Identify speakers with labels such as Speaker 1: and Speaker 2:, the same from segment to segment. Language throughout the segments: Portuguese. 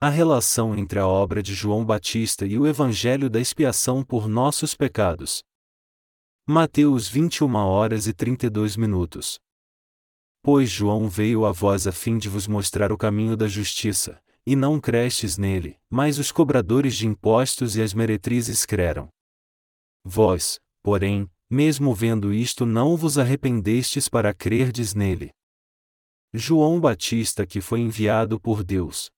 Speaker 1: A relação entre a obra de João Batista e o Evangelho da expiação por nossos pecados. Mateus 21 horas e 32 minutos. Pois João veio a vós a fim de vos mostrar o caminho da justiça, e não crestes nele, mas os cobradores de impostos e as meretrizes creram. Vós, porém, mesmo vendo isto não vos arrependestes para crerdes nele. João Batista que foi enviado por Deus.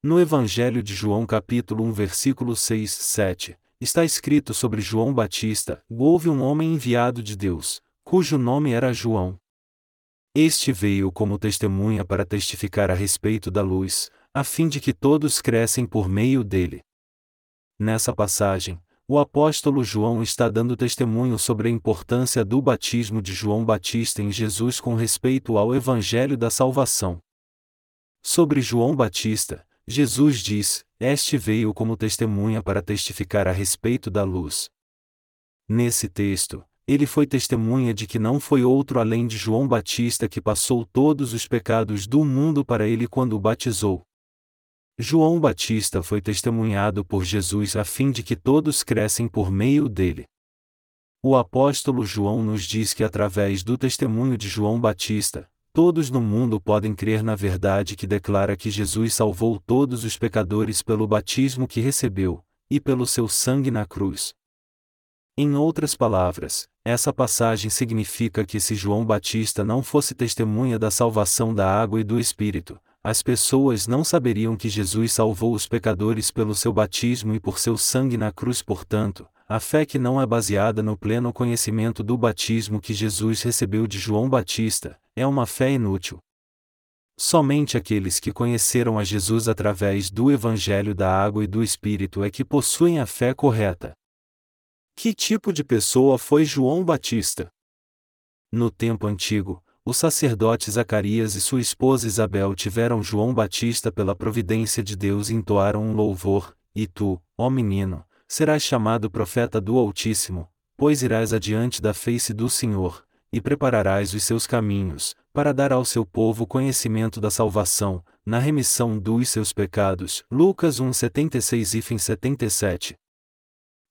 Speaker 1: No Evangelho de João capítulo 1 versículo 6, 7, está escrito sobre João Batista, houve um homem enviado de Deus, cujo nome era João. Este veio como testemunha para testificar a respeito da luz, a fim de que todos crescem por meio dele. Nessa passagem, o apóstolo João está dando testemunho sobre a importância do batismo de João Batista em Jesus com respeito ao Evangelho da Salvação. Sobre João Batista, Jesus diz: Este veio como testemunha para testificar a respeito da luz. Nesse texto, ele foi testemunha de que não foi outro além de João Batista que passou todos os pecados do mundo para ele quando o batizou. João Batista foi testemunhado por Jesus a fim de que todos crescem por meio dele. O apóstolo João nos diz que através do testemunho de João Batista, todos no mundo podem crer na verdade que declara que Jesus salvou todos os pecadores pelo batismo que recebeu, e pelo seu sangue na cruz. Em outras palavras, essa passagem significa que se João Batista não fosse testemunha da salvação da água e do Espírito, as pessoas não saberiam que Jesus salvou os pecadores pelo seu batismo e por seu sangue na cruz. Portanto, a fé que não é baseada no pleno conhecimento do batismo que Jesus recebeu de João Batista, é uma fé inútil. Somente aqueles que conheceram a Jesus através do Evangelho da Água e do Espírito é que possuem a fé correta. Que tipo de pessoa foi João Batista? No tempo antigo, o sacerdote Zacarias e sua esposa Isabel tiveram João Batista pela providência de Deus e entoaram um louvor, e tu, ó menino, serás chamado profeta do Altíssimo, pois irás adiante da face do Senhor, e prepararás os seus caminhos, para dar ao seu povo conhecimento da salvação, na remissão dos seus pecados. Lucas 1 76 e 77.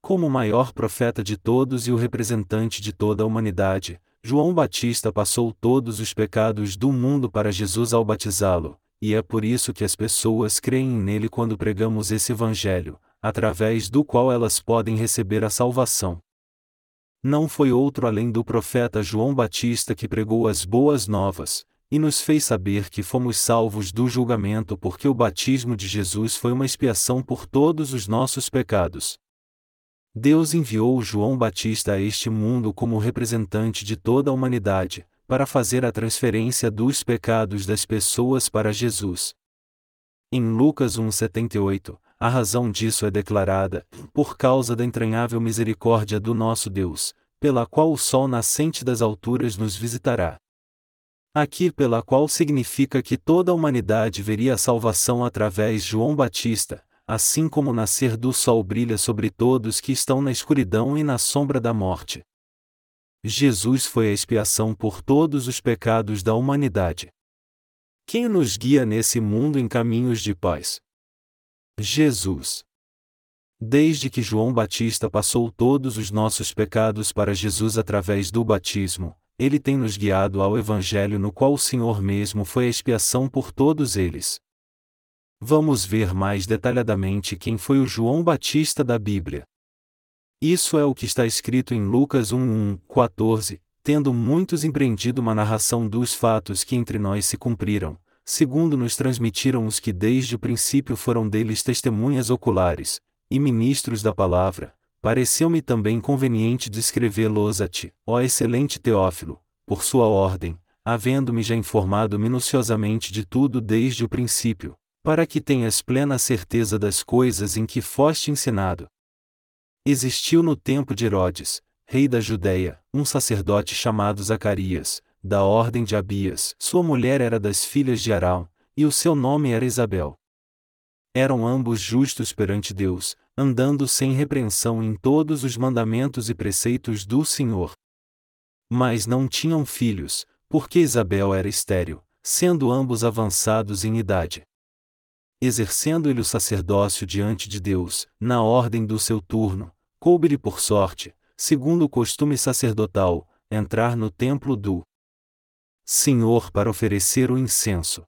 Speaker 1: Como o maior profeta de todos e o representante de toda a humanidade, João Batista passou todos os pecados do mundo para Jesus ao batizá-lo, e é por isso que as pessoas creem nele quando pregamos esse Evangelho, através do qual elas podem receber a salvação. Não foi outro além do profeta João Batista que pregou as boas novas, e nos fez saber que fomos salvos do julgamento porque o batismo de Jesus foi uma expiação por todos os nossos pecados. Deus enviou João Batista a este mundo como representante de toda a humanidade, para fazer a transferência dos pecados das pessoas para Jesus. Em Lucas 1,78, a razão disso é declarada, por causa da entranhável misericórdia do nosso Deus, pela qual o sol nascente das alturas nos visitará. Aqui pela qual significa que toda a humanidade veria a salvação através de João Batista, assim como o nascer do sol brilha sobre todos que estão na escuridão e na sombra da morte. Jesus foi a expiação por todos os pecados da humanidade. Quem nos guia nesse mundo em caminhos de paz? Jesus. Desde que João Batista passou todos os nossos pecados para Jesus através do batismo, ele tem nos guiado ao Evangelho no qual o Senhor mesmo foi a expiação por todos eles. Vamos ver mais detalhadamente quem foi o João Batista da Bíblia. Isso é o que está escrito em Lucas 1:1, 14, tendo muitos empreendido uma narração dos fatos que entre nós se cumpriram, segundo nos transmitiram os que desde o princípio foram deles testemunhas oculares, e ministros da palavra, pareceu-me também conveniente descrevê-los a ti, ó excelente Teófilo, por sua ordem, havendo-me já informado minuciosamente de tudo desde o princípio, para que tenhas plena certeza das coisas em que foste ensinado. Existiu no tempo de Herodes, rei da Judéia, um sacerdote chamado Zacarias, da ordem de Abias. Sua mulher era das filhas de Arão, e o seu nome era Isabel. Eram ambos justos perante Deus, andando sem repreensão em todos os mandamentos e preceitos do Senhor. Mas não tinham filhos, porque Isabel era estéril, sendo ambos avançados em idade. exercendo ele o sacerdócio diante de Deus, na ordem do seu turno, coube-lhe por sorte, segundo o costume sacerdotal, entrar no templo do Senhor para oferecer o incenso.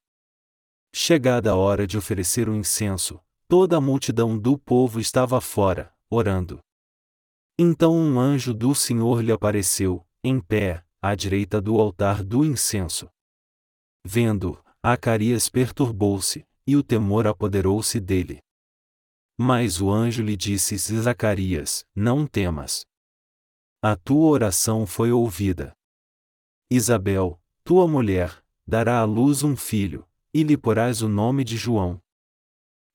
Speaker 1: Chegada a hora de oferecer o incenso, toda a multidão do povo estava fora, orando. Então um anjo do Senhor lhe apareceu, em pé, à direita do altar do incenso. Vendo, Acarias perturbou-se, e o temor apoderou-se dele. Mas o anjo lhe disse: Zacarias, não temas. A tua oração foi ouvida. Isabel, tua mulher, dará à luz um filho, e lhe porás o nome de João.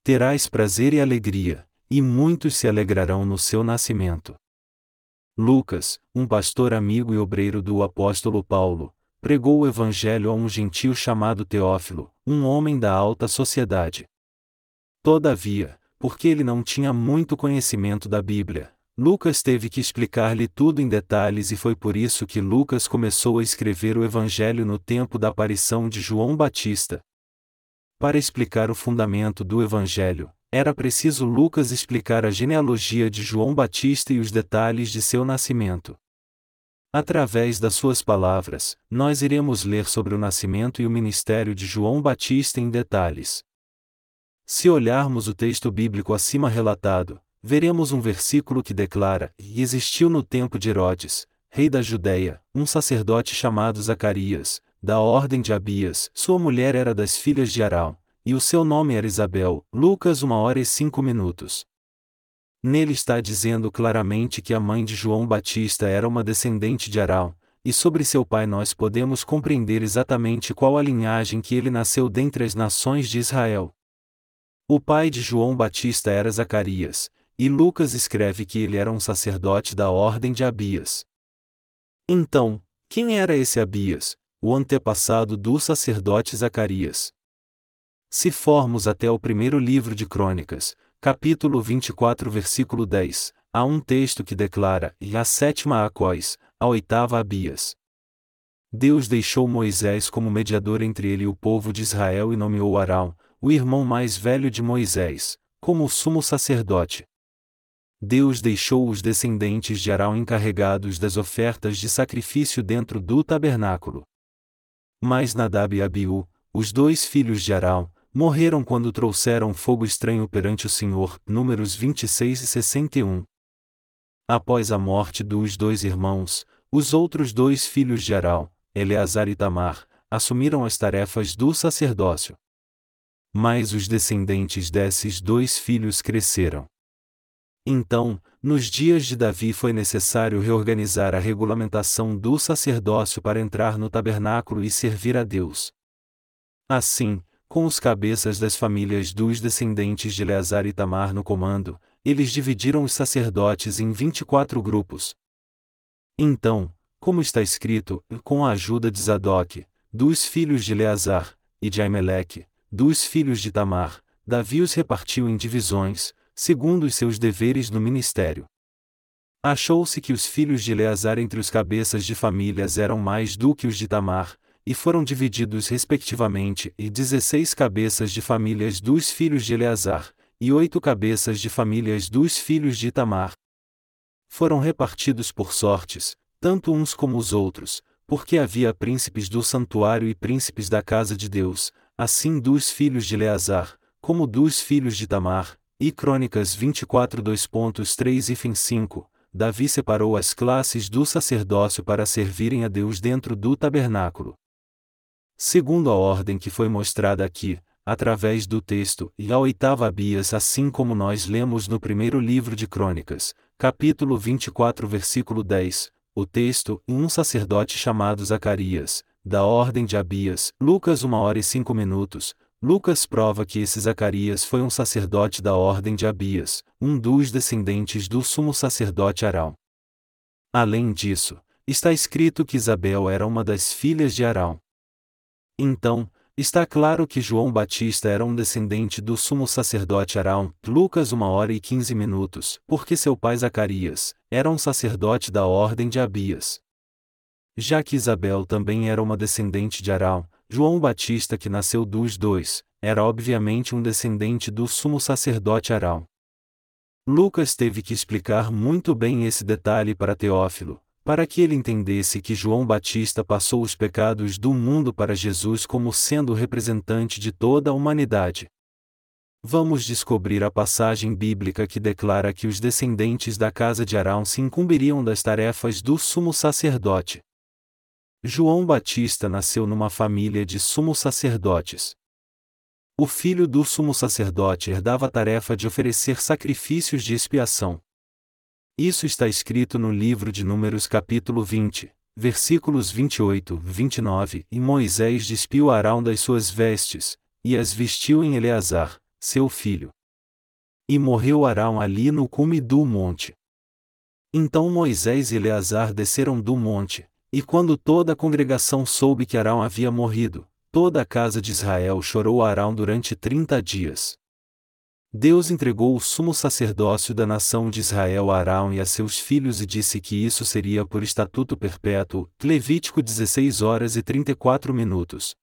Speaker 1: Terás prazer e alegria, e muitos se alegrarão no seu nascimento. Lucas, um pastor amigo e obreiro do apóstolo Paulo, pregou o evangelho a um gentio chamado Teófilo, um homem da alta sociedade. Todavia, porque ele não tinha muito conhecimento da Bíblia, Lucas teve que explicar-lhe tudo em detalhes e foi por isso que Lucas começou a escrever o evangelho no tempo da aparição de João Batista. Para explicar o fundamento do evangelho, era preciso Lucas explicar a genealogia de João Batista e os detalhes de seu nascimento. Através das suas palavras, nós iremos ler sobre o nascimento e o ministério de João Batista em detalhes. Se olharmos o texto bíblico acima relatado, veremos um versículo que declara: E existiu no tempo de Herodes, rei da Judéia, um sacerdote chamado Zacarias, da ordem de Abias, sua mulher era das filhas de Arão, e o seu nome era Isabel. Lucas 1 hora e 5 minutos. Nele está dizendo claramente que a mãe de João Batista era uma descendente de Arão, e sobre seu pai nós podemos compreender exatamente qual a linhagem que ele nasceu dentre as nações de Israel. O pai de João Batista era Zacarias, e Lucas escreve que ele era um sacerdote da ordem de Abias. Então, quem era esse Abias, o antepassado do sacerdote Zacarias? Se formos até o primeiro livro de Crônicas, capítulo 24, versículo 10, há um texto que declara: E a sétima a Quais, a oitava Abias. Deus deixou Moisés como mediador entre ele e o povo de Israel e nomeou Arão, o irmão mais velho de Moisés, como sumo sacerdote. Deus deixou os descendentes de Arão encarregados das ofertas de sacrifício dentro do tabernáculo. Mas Nadab e Abiú, os dois filhos de Arão, morreram quando trouxeram fogo estranho perante o Senhor. Números 26 e 61. Após a morte dos dois irmãos, os outros dois filhos de Arão, Eleazar e Tamar, assumiram as tarefas do sacerdócio. Mas os descendentes desses dois filhos cresceram. Então, nos dias de Davi foi necessário reorganizar a regulamentação do sacerdócio para entrar no tabernáculo e servir a Deus. Assim, com os cabeças das famílias dos descendentes de Eleazar e Tamar no comando, eles dividiram os sacerdotes em 24 grupos. Então, como está escrito, com a ajuda de Zadok, dos filhos de Eleazar, e de Aimeleque, dos filhos de Tamar, Davi os repartiu em divisões, segundo os seus deveres no ministério. Achou-se que os filhos de Eleazar entre os cabeças de famílias eram mais do que os de Tamar, e foram divididos respectivamente em dezesseis cabeças de famílias dos filhos de Eleazar, e oito cabeças de famílias dos filhos de Itamar. Foram repartidos por sortes, tanto uns como os outros, porque havia príncipes do santuário e príncipes da casa de Deus, assim dos filhos de Eleazar, como dos filhos de Tamar, e Crônicas 24 2.3 e fim 5, Davi separou as classes do sacerdócio para servirem a Deus dentro do tabernáculo. Segundo a ordem que foi mostrada aqui, através do texto, e a oitava Abias, assim como nós lemos no primeiro livro de Crônicas, capítulo 24, versículo 10, o texto, um sacerdote chamado Zacarias, da ordem de Abias, Lucas 1 hora e 5 minutos, Lucas prova que esse Zacarias foi um sacerdote da ordem de Abias, um dos descendentes do sumo sacerdote Arão. Além disso, está escrito que Isabel era uma das filhas de Arão. Então, está claro que João Batista era um descendente do sumo sacerdote Arão, Lucas 1 hora e 15 minutos, porque seu pai Zacarias era um sacerdote da ordem de Abias. Já que Isabel também era uma descendente de Arão, João Batista que nasceu dos dois, era obviamente um descendente do sumo sacerdote Arão. Lucas teve que explicar muito bem esse detalhe para Teófilo, para que ele entendesse que João Batista passou os pecados do mundo para Jesus como sendo representante de toda a humanidade. Vamos descobrir a passagem bíblica que declara que os descendentes da casa de Arão se incumbiriam das tarefas do sumo sacerdote. João Batista nasceu numa família de sumos sacerdotes. O filho do sumo sacerdote herdava a tarefa de oferecer sacrifícios de expiação. Isso está escrito no livro de Números capítulo 20, versículos 28, 29, e Moisés despiu Arão das suas vestes, e as vestiu em Eleazar, seu filho. E morreu Arão ali no cume do monte. Então Moisés e Eleazar desceram do monte, e quando toda a congregação soube que Arão havia morrido, toda a casa de Israel chorou a Arão durante trinta dias. Deus entregou o sumo sacerdócio da nação de Israel a Arão e a seus filhos e disse que isso seria por estatuto perpétuo. Levítico 16 horas e 34 minutos.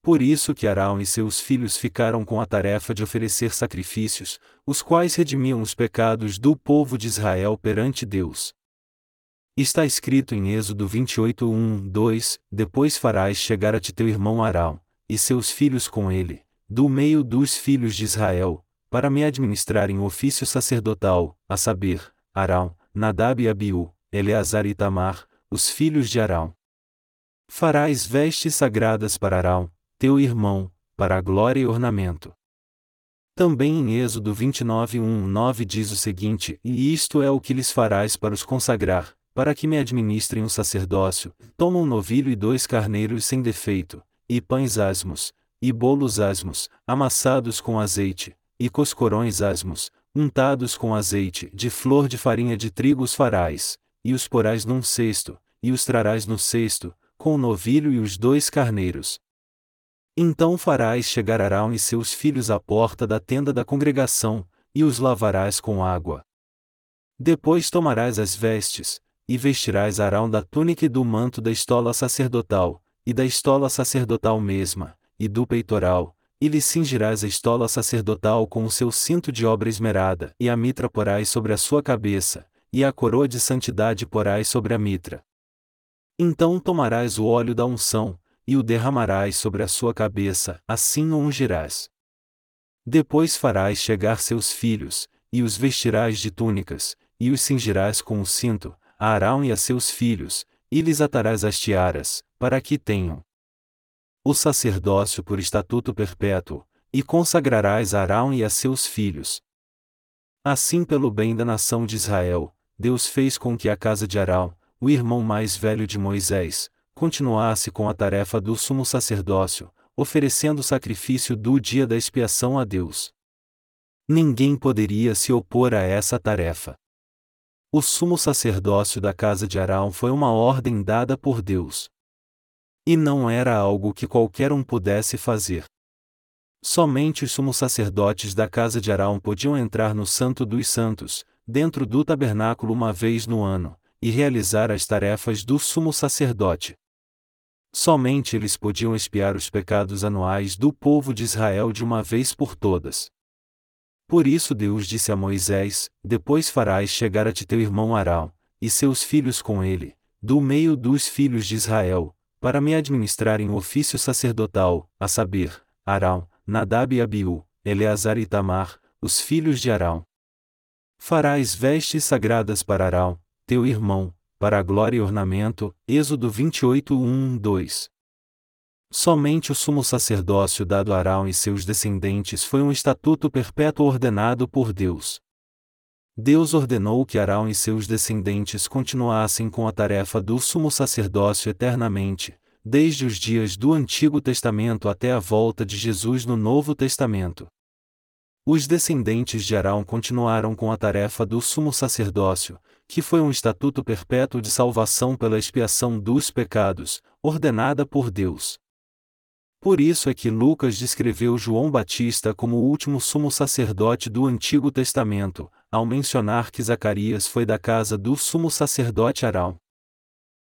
Speaker 1: Por isso que Arão e seus filhos ficaram com a tarefa de oferecer sacrifícios, os quais redimiam os pecados do povo de Israel perante Deus. Está escrito em Êxodo 28, 1, 2: Depois farás chegar a ti teu irmão Arão, e seus filhos com ele, do meio dos filhos de Israel, para me administrarem o ofício sacerdotal, a saber, Arão, Nadab e Abiú, Eleazar e Tamar, os filhos de Arão. Farás vestes sagradas para Arão, teu irmão, para a glória e ornamento. Também em Êxodo 29, 1, 9 diz o seguinte: E isto é o que lhes farás para os consagrar, para que me administrem o sacerdócio, toma um novilho e dois carneiros sem defeito, e pães asmos, e bolos asmos, amassados com azeite, e coscorões asmos, untados com azeite, de flor de farinha de trigo os farás, e os porás num cesto, e os trarás no cesto, com o novilho e os dois carneiros. Então farás chegar Arão e seus filhos à porta da tenda da congregação, e os lavarás com água. Depois tomarás as vestes, e vestirás Arão da túnica e do manto da estola sacerdotal, e da estola sacerdotal mesma, e do peitoral, e lhe cingirás a estola sacerdotal com o seu cinto de obra esmerada, e a mitra porás sobre a sua cabeça, e a coroa de santidade porás sobre a mitra. Então tomarás o óleo da unção, e o derramarás sobre a sua cabeça, assim o ungirás. Depois farás chegar seus filhos, e os vestirás de túnicas, e os cingirás com o cinto, a Arão e a seus filhos, e lhes atarás as tiaras, para que tenham o sacerdócio por estatuto perpétuo, e consagrarás a Arão e a seus filhos. Assim, pelo bem da nação de Israel, Deus fez com que a casa de Arão, o irmão mais velho de Moisés, continuasse com a tarefa do sumo sacerdócio, oferecendo o sacrifício do dia da expiação a Deus. Ninguém poderia se opor a essa tarefa. O sumo sacerdócio da casa de Arão foi uma ordem dada por Deus. E não era algo que qualquer um pudesse fazer. Somente os sumos sacerdotes da casa de Arão podiam entrar no Santo dos Santos, dentro do tabernáculo uma vez no ano, e realizar as tarefas do sumo sacerdote. Somente eles podiam expiar os pecados anuais do povo de Israel de uma vez por todas. Por isso Deus disse a Moisés: Depois farás chegar a ti teu irmão Arão, e seus filhos com ele, do meio dos filhos de Israel, para me administrarem o ofício sacerdotal, a saber, Arão, Nadab e Abiú, Eleazar e Tamar, os filhos de Arão. Farás vestes sagradas para Arão, teu irmão, para a glória e ornamento. Êxodo 28, 1, 2. Somente o sumo sacerdócio dado a Arão e seus descendentes foi um estatuto perpétuo ordenado por Deus. Deus ordenou que Arão e seus descendentes continuassem com a tarefa do sumo sacerdócio eternamente, desde os dias do Antigo Testamento até a volta de Jesus no Novo Testamento. Os descendentes de Arão continuaram com a tarefa do sumo sacerdócio, que foi um estatuto perpétuo de salvação pela expiação dos pecados, ordenada por Deus. Por isso é que Lucas descreveu João Batista como o último sumo sacerdote do Antigo Testamento, ao mencionar que Zacarias foi da casa do sumo sacerdote Arão.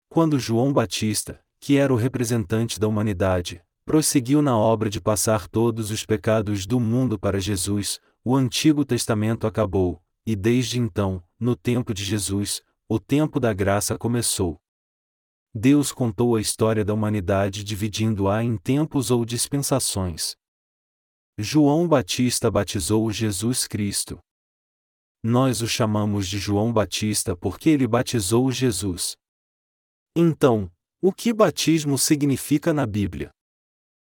Speaker 1: Quando João Batista, que era o representante da humanidade, prosseguiu na obra de passar todos os pecados do mundo para Jesus, o Antigo Testamento acabou, e desde então, no tempo de Jesus, o tempo da graça começou. Deus contou a história da humanidade dividindo-a em tempos ou dispensações. João Batista batizou Jesus Cristo. Nós o chamamos de João Batista porque ele batizou Jesus. Então, o que batismo significa na Bíblia?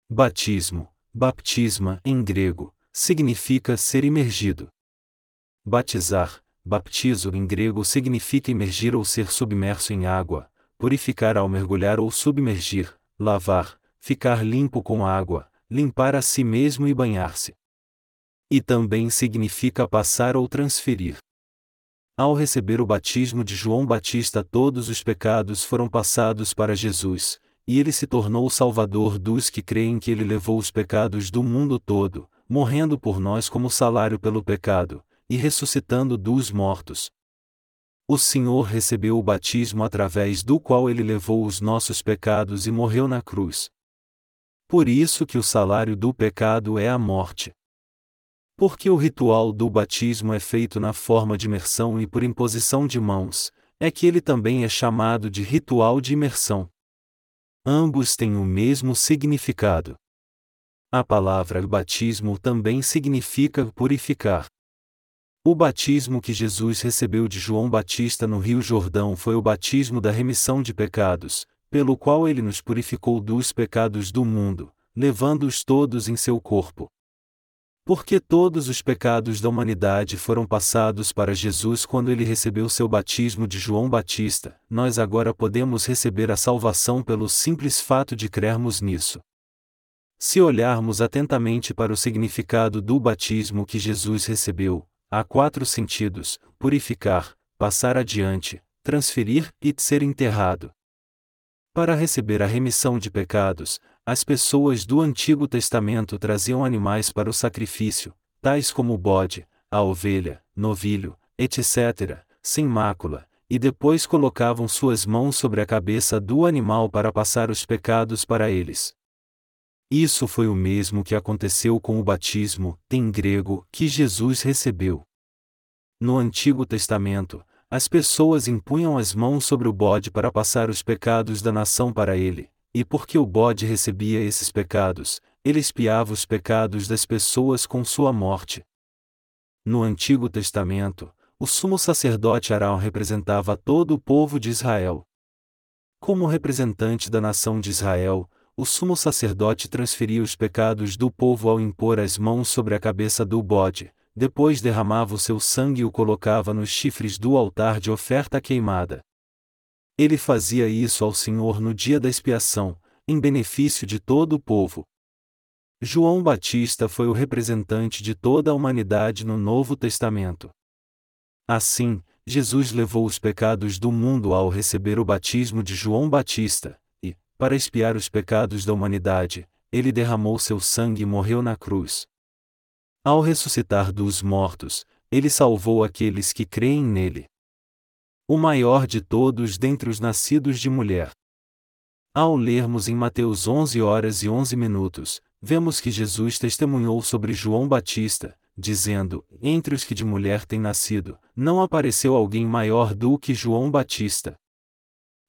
Speaker 1: Batismo, baptisma em grego, significa ser imergido. Batizar, baptizo em grego significa imergir ou ser submerso em água, purificar ao mergulhar ou submergir, lavar, ficar limpo com água, limpar a si mesmo e banhar-se e também significa passar ou transferir. Ao receber o batismo de João Batista, todos os pecados foram passados para Jesus, e ele se tornou o Salvador dos que creem que ele levou os pecados do mundo todo, morrendo por nós como salário pelo pecado, e ressuscitando dos mortos. O Senhor recebeu o batismo através do qual ele levou os nossos pecados e morreu na cruz. Por isso que o salário do pecado é a morte. Porque o ritual do batismo é feito na forma de imersão e por imposição de mãos, é que ele também é chamado de ritual de imersão. Ambos têm o mesmo significado. A palavra batismo também significa purificar. O batismo que Jesus recebeu de João Batista no Rio Jordão foi o batismo da remissão de pecados, pelo qual ele nos purificou dos pecados do mundo, levando-os todos em seu corpo. Porque todos os pecados da humanidade foram passados para Jesus quando ele recebeu seu batismo de João Batista, nós agora podemos receber a salvação pelo simples fato de crermos nisso. Se olharmos atentamente para o significado do batismo que Jesus recebeu, há quatro sentidos: purificar, passar adiante, transferir e ser enterrado. Para receber a remissão de pecados, as pessoas do Antigo Testamento traziam animais para o sacrifício, tais como o bode, a ovelha, novilho, etc., sem mácula, e depois colocavam suas mãos sobre a cabeça do animal para passar os pecados para eles. Isso foi o mesmo que aconteceu com o batismo, em grego, que Jesus recebeu. No Antigo Testamento, as pessoas impunham as mãos sobre o bode para passar os pecados da nação para ele, e porque o bode recebia esses pecados, ele espiava os pecados das pessoas com sua morte. No Antigo Testamento, o sumo sacerdote Arão representava todo o povo de Israel. Como representante da nação de Israel, o sumo sacerdote transferia os pecados do povo ao impor as mãos sobre a cabeça do bode, depois derramava o seu sangue e o colocava nos chifres do altar de oferta queimada. Ele fazia isso ao Senhor no dia da expiação, em benefício de todo o povo. João Batista foi o representante de toda a humanidade no Novo Testamento. Assim, Jesus levou os pecados do mundo ao receber o batismo de João Batista, para expiar os pecados da humanidade, ele derramou seu sangue e morreu na cruz. Ao ressuscitar dos mortos, ele salvou aqueles que creem nele o maior de todos dentre os nascidos de mulher. Ao lermos em Mateus 11 horas e 11 minutos, vemos que Jesus testemunhou sobre João Batista, dizendo: Entre os que de mulher têm nascido, não apareceu alguém maior do que João Batista.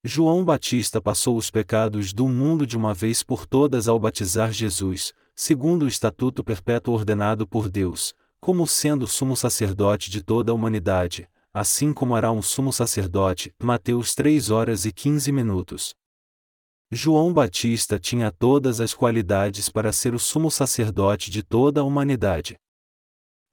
Speaker 1: João Batista passou os pecados do mundo de uma vez por todas ao batizar Jesus, segundo o estatuto perpétuo ordenado por Deus, como sendo sumo sacerdote de toda a humanidade, assim como hará um sumo sacerdote. Mateus 3 horas e 15 minutos. João Batista tinha todas as qualidades para ser o sumo sacerdote de toda a humanidade.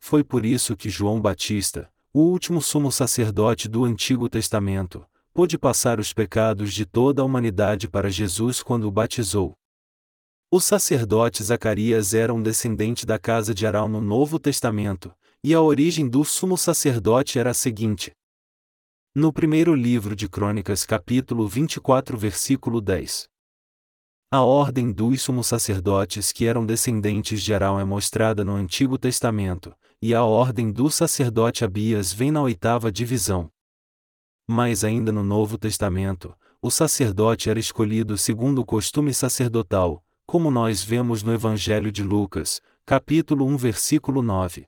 Speaker 1: Foi por isso que João Batista, o último sumo sacerdote do Antigo Testamento, pôde passar os pecados de toda a humanidade para Jesus quando o batizou. O sacerdote Zacarias era um descendente da casa de Arão no Novo Testamento, e a origem do sumo sacerdote era a seguinte. No primeiro livro de Crônicas, capítulo 24, versículo 10. A ordem dos sumos sacerdotes que eram descendentes de Arão é mostrada no Antigo Testamento, e a ordem do sacerdote Abias vem na oitava divisão. Mas ainda no Novo Testamento, o sacerdote era escolhido segundo o costume sacerdotal, como nós vemos no Evangelho de Lucas, capítulo 1, versículo 9.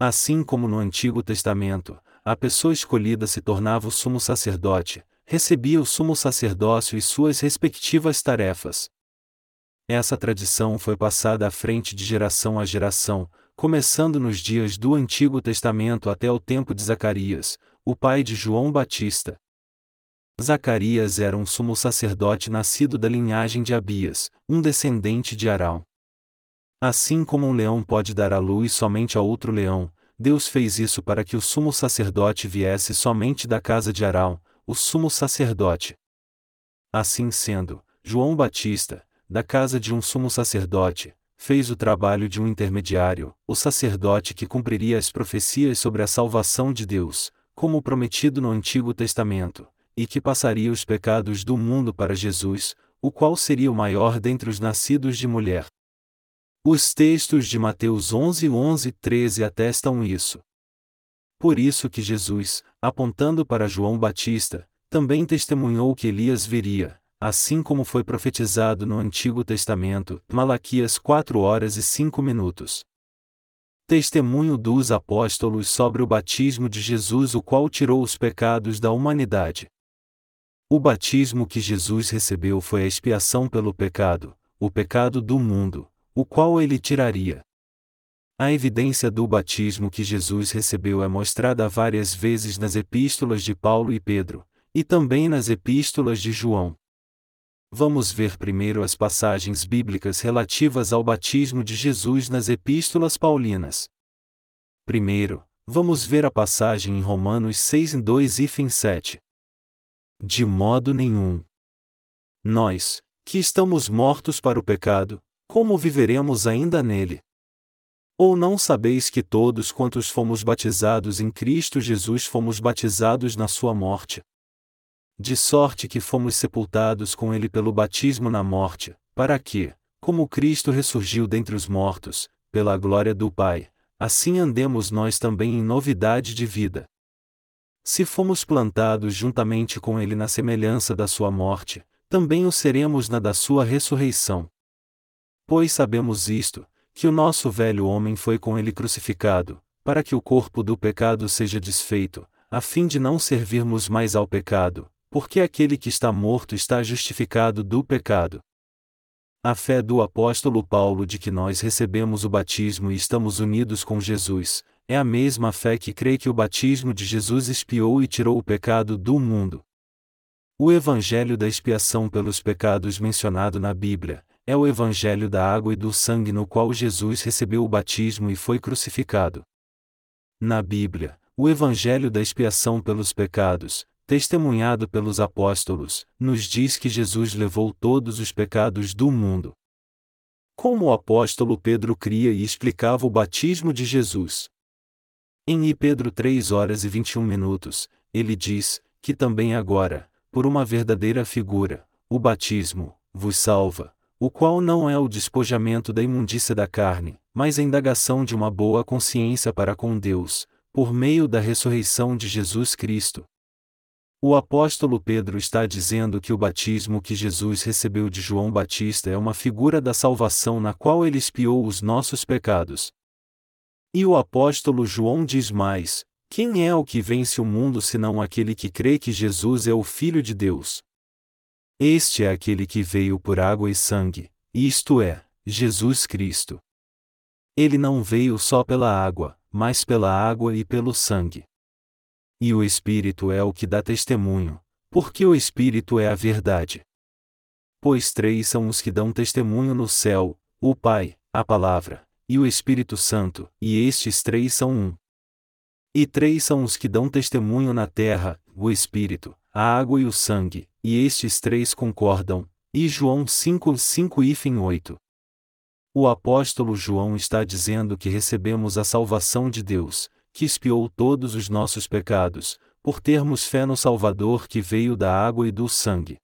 Speaker 1: Assim como no Antigo Testamento, a pessoa escolhida se tornava o sumo sacerdote, recebia o sumo sacerdócio e suas respectivas tarefas. Essa tradição foi passada à frente de geração a geração, começando nos dias do Antigo Testamento até o tempo de Zacarias, o pai de João Batista. Zacarias era um sumo sacerdote nascido da linhagem de Abias, um descendente de Arão. Assim como um leão pode dar à luz somente a outro leão, Deus fez isso para que o sumo sacerdote viesse somente da casa de Arão, o sumo sacerdote. Assim sendo, João Batista, da casa de um sumo sacerdote, fez o trabalho de um intermediário, o sacerdote que cumpriria as profecias sobre a salvação de Deus, como prometido no Antigo Testamento, e que passaria os pecados do mundo para Jesus, o qual seria o maior dentre os nascidos de mulher. Os textos de Mateus 11, 11 e 13 atestam isso. Por isso que Jesus, apontando para João Batista, também testemunhou que Elias viria, assim como foi profetizado no Antigo Testamento, Malaquias 4 horas e 5 minutos. Testemunho dos apóstolos sobre o batismo de Jesus, o qual tirou os pecados da humanidade. O batismo que Jesus recebeu foi a expiação pelo pecado, o pecado do mundo, o qual ele tiraria. A evidência do batismo que Jesus recebeu é mostrada várias vezes nas epístolas de Paulo e Pedro, e também nas epístolas de João. Vamos ver primeiro as passagens bíblicas relativas ao batismo de Jesus nas epístolas paulinas. Primeiro, vamos ver a passagem em Romanos 6 em 2 e fim 7. De modo nenhum. Nós, que estamos mortos para o pecado, como viveremos ainda nele? Ou não sabeis que todos quantos fomos batizados em Cristo Jesus fomos batizados na sua morte? De sorte que fomos sepultados com ele pelo batismo na morte, para que, como Cristo ressurgiu dentre os mortos, pela glória do Pai, assim andemos nós também em novidade de vida. Se fomos plantados juntamente com ele na semelhança da sua morte, também o seremos na da sua ressurreição. Pois sabemos isto, que o nosso velho homem foi com ele crucificado, para que o corpo do pecado seja desfeito, a fim de não servirmos mais ao pecado, porque aquele que está morto está justificado do pecado. A fé do apóstolo Paulo de que nós recebemos o batismo e estamos unidos com Jesus, é a mesma fé que crê que o batismo de Jesus expiou e tirou o pecado do mundo. O evangelho da expiação pelos pecados mencionado na Bíblia é o evangelho da água e do sangue no qual Jesus recebeu o batismo e foi crucificado. Na Bíblia, o evangelho da expiação pelos pecados, testemunhado pelos apóstolos, nos diz que Jesus levou todos os pecados do mundo. Como o apóstolo Pedro cria e explicava o batismo de Jesus? Em I Pedro 3 horas e 21 minutos, ele diz, que também agora, por uma verdadeira figura, o batismo, vos salva, o qual não é o despojamento da imundícia da carne, mas a indagação de uma boa consciência para com Deus, por meio da ressurreição de Jesus Cristo. O apóstolo Pedro está dizendo que o batismo que Jesus recebeu de João Batista é uma figura da salvação na qual ele expiou os nossos pecados, e o apóstolo João diz mais: Quem é o que vence o mundo senão aquele que crê que Jesus é o Filho de Deus? Este é aquele que veio por água e sangue, isto é, Jesus Cristo. Ele não veio só pela água, mas pela água e pelo sangue. E o Espírito é o que dá testemunho, porque o Espírito é a verdade. Pois três são os que dão testemunho no céu: o Pai, a Palavra, e o Espírito Santo, e estes três são um. E três são os que dão testemunho na terra: o Espírito, a água e o sangue, e estes três concordam. E João 5, 5 e fim 8. O apóstolo João está dizendo que recebemos a salvação de Deus, que expiou todos os nossos pecados, por termos fé no Salvador que veio da água e do sangue.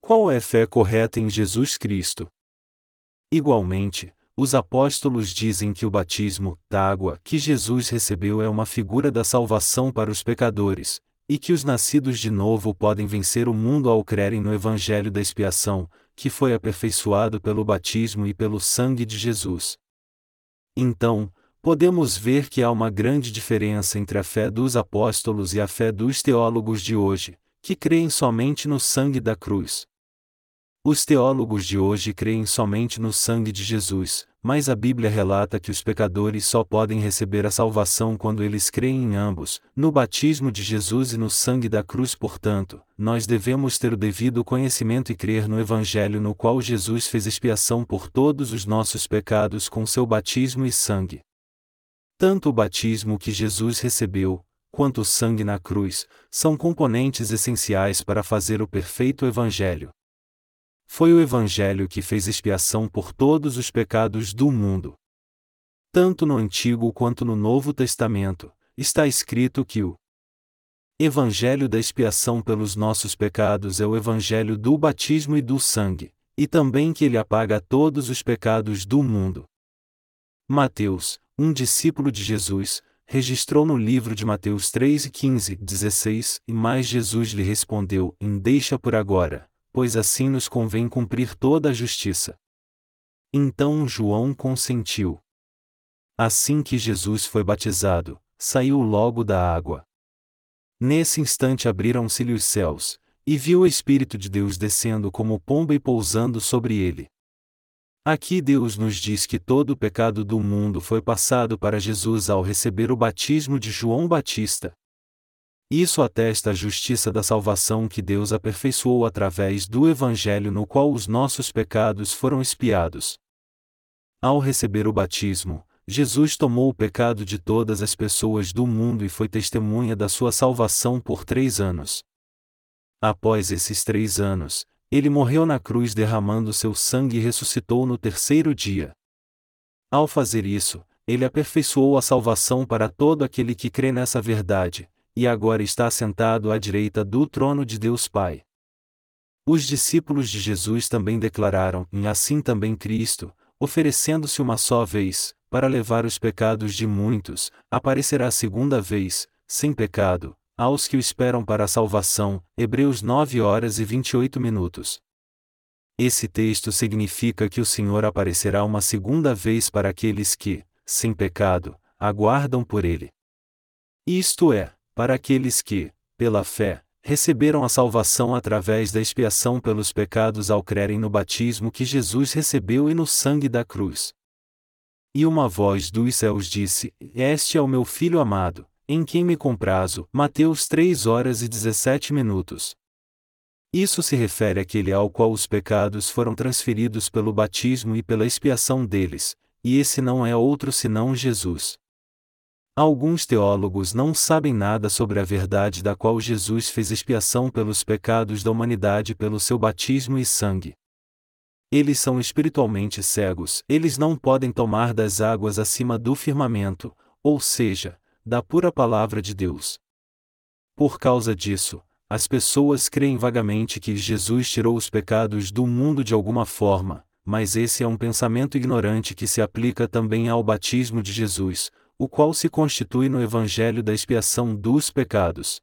Speaker 1: Qual é a fé correta em Jesus Cristo? Igualmente, os apóstolos dizem que o batismo, da água, que Jesus recebeu é uma figura da salvação para os pecadores, e que os nascidos de novo podem vencer o mundo ao crerem no Evangelho da expiação, que foi aperfeiçoado pelo batismo e pelo sangue de Jesus. Então, podemos ver que há uma grande diferença entre a fé dos apóstolos e a fé dos teólogos de hoje, que creem somente no sangue da cruz. Os teólogos de hoje creem somente no sangue de Jesus, mas a Bíblia relata que os pecadores só podem receber a salvação quando eles creem em ambos, no batismo de Jesus e no sangue da cruz. Portanto, nós devemos ter o devido conhecimento e crer no Evangelho no qual Jesus fez expiação por todos os nossos pecados com seu batismo e sangue. Tanto o batismo que Jesus recebeu, quanto o sangue na cruz, são componentes essenciais para fazer o perfeito Evangelho. Foi o Evangelho que fez expiação por todos os pecados do mundo. Tanto no Antigo quanto no Novo Testamento, está escrito que o Evangelho da expiação pelos nossos pecados é o Evangelho do batismo e do sangue, e também que ele apaga todos os pecados do mundo. Mateus, um discípulo de Jesus, registrou no livro de Mateus 3 e 15, 16, e mais Jesus lhe respondeu: Em deixa por agora, pois assim nos convém cumprir toda a justiça. Então João consentiu. Assim que Jesus foi batizado, saiu logo da água. Nesse instante abriram-se-lhe os céus, e viu o Espírito de Deus descendo como pomba e pousando sobre ele. Aqui Deus nos diz que todo o pecado do mundo foi passado para Jesus ao receber o batismo de João Batista, isso atesta a justiça da salvação que Deus aperfeiçoou através do Evangelho no qual os nossos pecados foram expiados. Ao receber o batismo, Jesus tomou o pecado de todas as pessoas do mundo e foi testemunha da sua salvação por três anos. Após esses três anos, ele morreu na cruz derramando seu sangue e ressuscitou no terceiro dia. Ao fazer isso, ele aperfeiçoou a salvação para todo aquele que crê nessa verdade, e agora está sentado à direita do trono de Deus Pai. Os discípulos de Jesus também declararam, e assim também Cristo, oferecendo-se uma só vez, para levar os pecados de muitos, aparecerá segunda vez, sem pecado, aos que o esperam para a salvação. Hebreus 9 horas e 28 minutos. Esse texto significa que o Senhor aparecerá uma segunda vez para aqueles que, sem pecado, aguardam por ele. Isto é, para aqueles que, pela fé, receberam a salvação através da expiação pelos pecados ao crerem no batismo que Jesus recebeu e no sangue da cruz. E uma voz dos céus disse: Este é o meu filho amado, em quem me comprazo. Mateus 3 horas e 17 minutos. Isso se refere àquele ao qual os pecados foram transferidos pelo batismo e pela expiação deles, e esse não é outro senão Jesus. Alguns teólogos não sabem nada sobre a verdade da qual Jesus fez expiação pelos pecados da humanidade pelo seu batismo e sangue. Eles são espiritualmente cegos, eles não podem tomar das águas acima do firmamento, ou seja, da pura palavra de Deus. Por causa disso, as pessoas creem vagamente que Jesus tirou os pecados do mundo de alguma forma, mas esse é um pensamento ignorante que se aplica também ao batismo de Jesus, o qual se constitui no Evangelho da expiação dos pecados.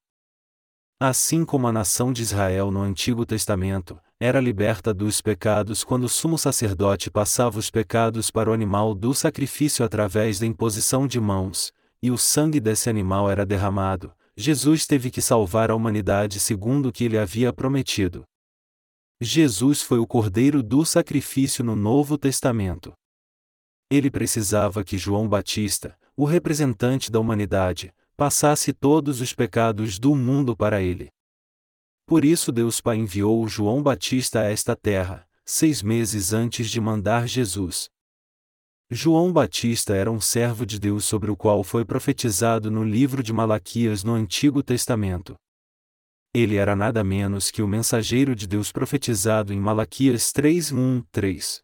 Speaker 1: Assim como a nação de Israel no Antigo Testamento, era liberta dos pecados quando o sumo sacerdote passava os pecados para o animal do sacrifício através da imposição de mãos, e o sangue desse animal era derramado, Jesus teve que salvar a humanidade segundo o que ele havia prometido. Jesus foi o cordeiro do sacrifício no Novo Testamento. Ele precisava que João Batista, o representante da humanidade, passasse todos os pecados do mundo para ele. Por isso Deus Pai enviou João Batista a esta terra, seis meses antes de mandar Jesus. João Batista era um servo de Deus sobre o qual foi profetizado no livro de Malaquias no Antigo Testamento. Ele era nada menos que o mensageiro de Deus profetizado em Malaquias 3, 1, 3.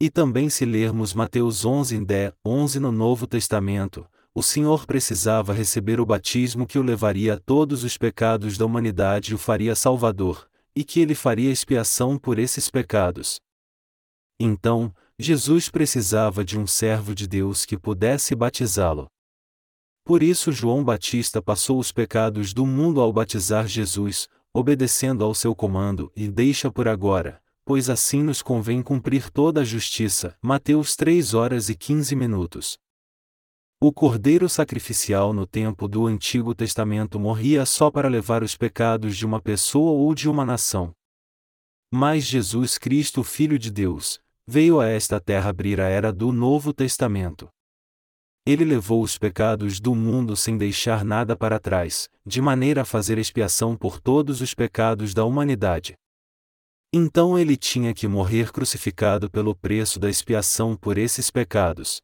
Speaker 1: E também se lermos Mateus 11 10, 11 no Novo Testamento, o Senhor precisava receber o batismo que o levaria a todos os pecados da humanidade e o faria salvador, e que ele faria expiação por esses pecados. Então, Jesus precisava de um servo de Deus que pudesse batizá-lo. Por isso João Batista passou os pecados do mundo ao batizar Jesus, obedecendo ao seu comando, e deixa por agora, pois assim nos convém cumprir toda a justiça. Mateus 3 horas e 15 minutos. O cordeiro sacrificial no tempo do Antigo Testamento morria só para levar os pecados de uma pessoa ou de uma nação. Mas Jesus Cristo, Filho de Deus, veio a esta terra abrir a era do Novo Testamento. Ele levou os pecados do mundo sem deixar nada para trás, de maneira a fazer expiação por todos os pecados da humanidade. Então ele tinha que morrer crucificado pelo preço da expiação por esses pecados.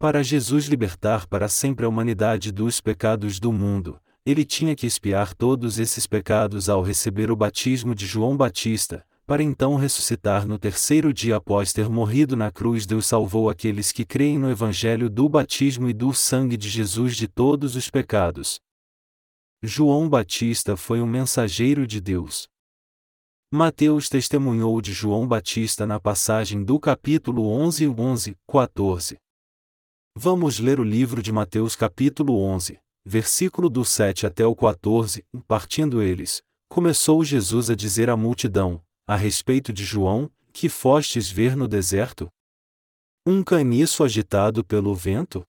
Speaker 1: Para Jesus libertar para sempre a humanidade dos pecados do mundo, ele tinha que expiar todos esses pecados ao receber o batismo de João Batista, para então ressuscitar no terceiro dia após ter morrido na cruz. Deus salvou aqueles que creem no Evangelho do batismo e do sangue de Jesus de todos os pecados. João Batista foi um mensageiro de Deus. Mateus testemunhou de João Batista na passagem do capítulo 11 11, 14. Vamos ler o livro de Mateus capítulo 11, versículo do 7 até o 14, partindo eles. Começou Jesus a dizer à multidão: a respeito de João, que fostes ver no deserto? Um caniço agitado pelo vento?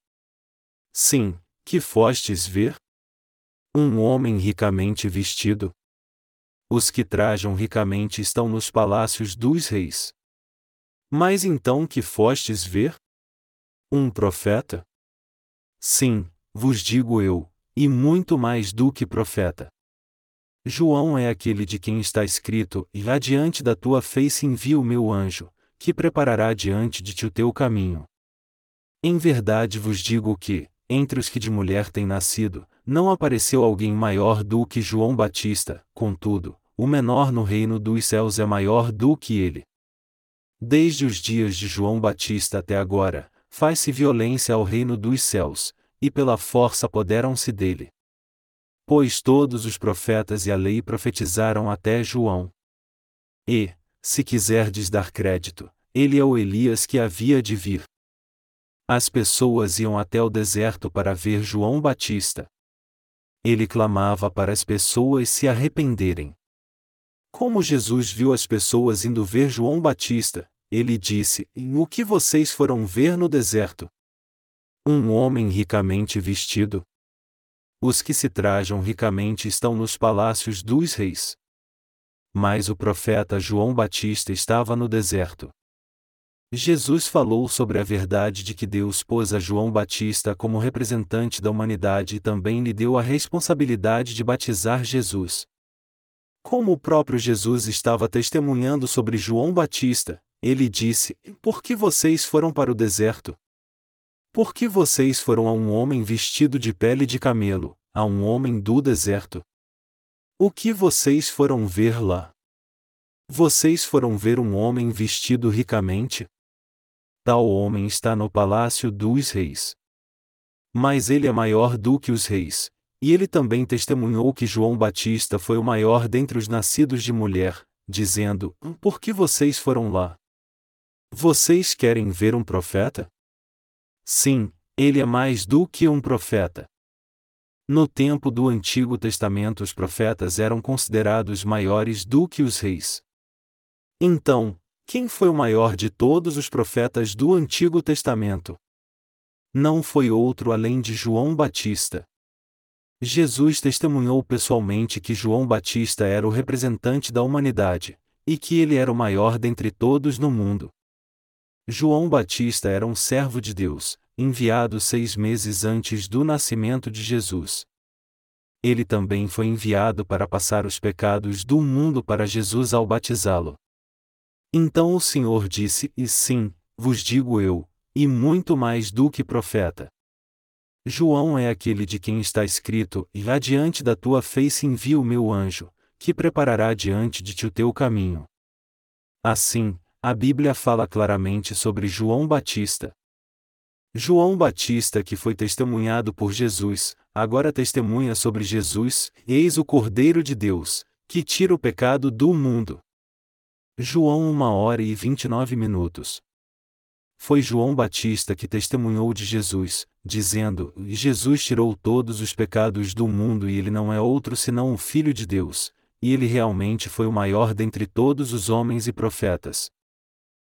Speaker 1: Sim, que fostes ver? Um homem ricamente vestido? Os que trajam ricamente estão nos palácios dos reis. Mas então que fostes ver? Um profeta? Sim, vos digo eu, e muito mais do que profeta. João é aquele de quem está escrito: E adiante da tua face envio o meu anjo, que preparará diante de ti o teu caminho. Em verdade vos digo que, entre os que de mulher têm nascido, não apareceu alguém maior do que João Batista, contudo, o menor no reino dos céus é maior do que ele. Desde os dias de João Batista até agora, faz-se violência ao reino dos céus, e pela força apoderam-se dele. Pois todos os profetas e a lei profetizaram até João. E, se quiserdes dar crédito, ele é o Elias que havia de vir. As pessoas iam até o deserto para ver João Batista. Ele clamava para as pessoas se arrependerem. Como Jesus viu as pessoas indo ver João Batista, ele disse: O que vocês foram ver no deserto? Um homem ricamente vestido, os que se trajam ricamente estão nos palácios dos reis. Mas o profeta João Batista estava no deserto. Jesus falou sobre a verdade de que Deus pôs a João Batista como representante da humanidade e também lhe deu a responsabilidade de batizar Jesus. Como o próprio Jesus estava testemunhando sobre João Batista, ele disse: Por que vocês foram para o deserto? Por que vocês foram a um homem vestido de pele de camelo, a um homem do deserto? O que vocês foram ver lá? Vocês foram ver um homem vestido ricamente? Tal homem está no palácio dos reis. Mas ele é maior do que os reis, e ele também testemunhou que João Batista foi o maior dentre os nascidos de mulher, dizendo: Por que vocês foram lá? Vocês querem ver um profeta? Sim, ele é mais do que um profeta. No tempo do Antigo Testamento, os profetas eram considerados maiores do que os reis. Então, quem foi o maior de todos os profetas do Antigo Testamento? Não foi outro além de João Batista. Jesus testemunhou pessoalmente que João Batista era o representante da humanidade, e que ele era o maior dentre todos no mundo. João Batista era um servo de Deus, enviado seis meses antes do nascimento de Jesus. Ele também foi enviado para passar os pecados do mundo para Jesus ao batizá-lo. Então o Senhor disse: E sim, vos digo eu, e muito mais do que profeta. João é aquele de quem está escrito: E adiante da tua face envio o meu anjo, que preparará diante de ti o teu caminho. Assim, a Bíblia fala claramente sobre João Batista. João Batista, que foi testemunhado por Jesus, agora testemunha sobre Jesus, eis o Cordeiro de Deus, que tira o pecado do mundo. João 1 hora e 29 minutos. Foi João Batista que testemunhou de Jesus, dizendo: Jesus tirou todos os pecados do mundo e ele não é outro senão o Filho de Deus, e ele realmente foi o maior dentre todos os homens e profetas.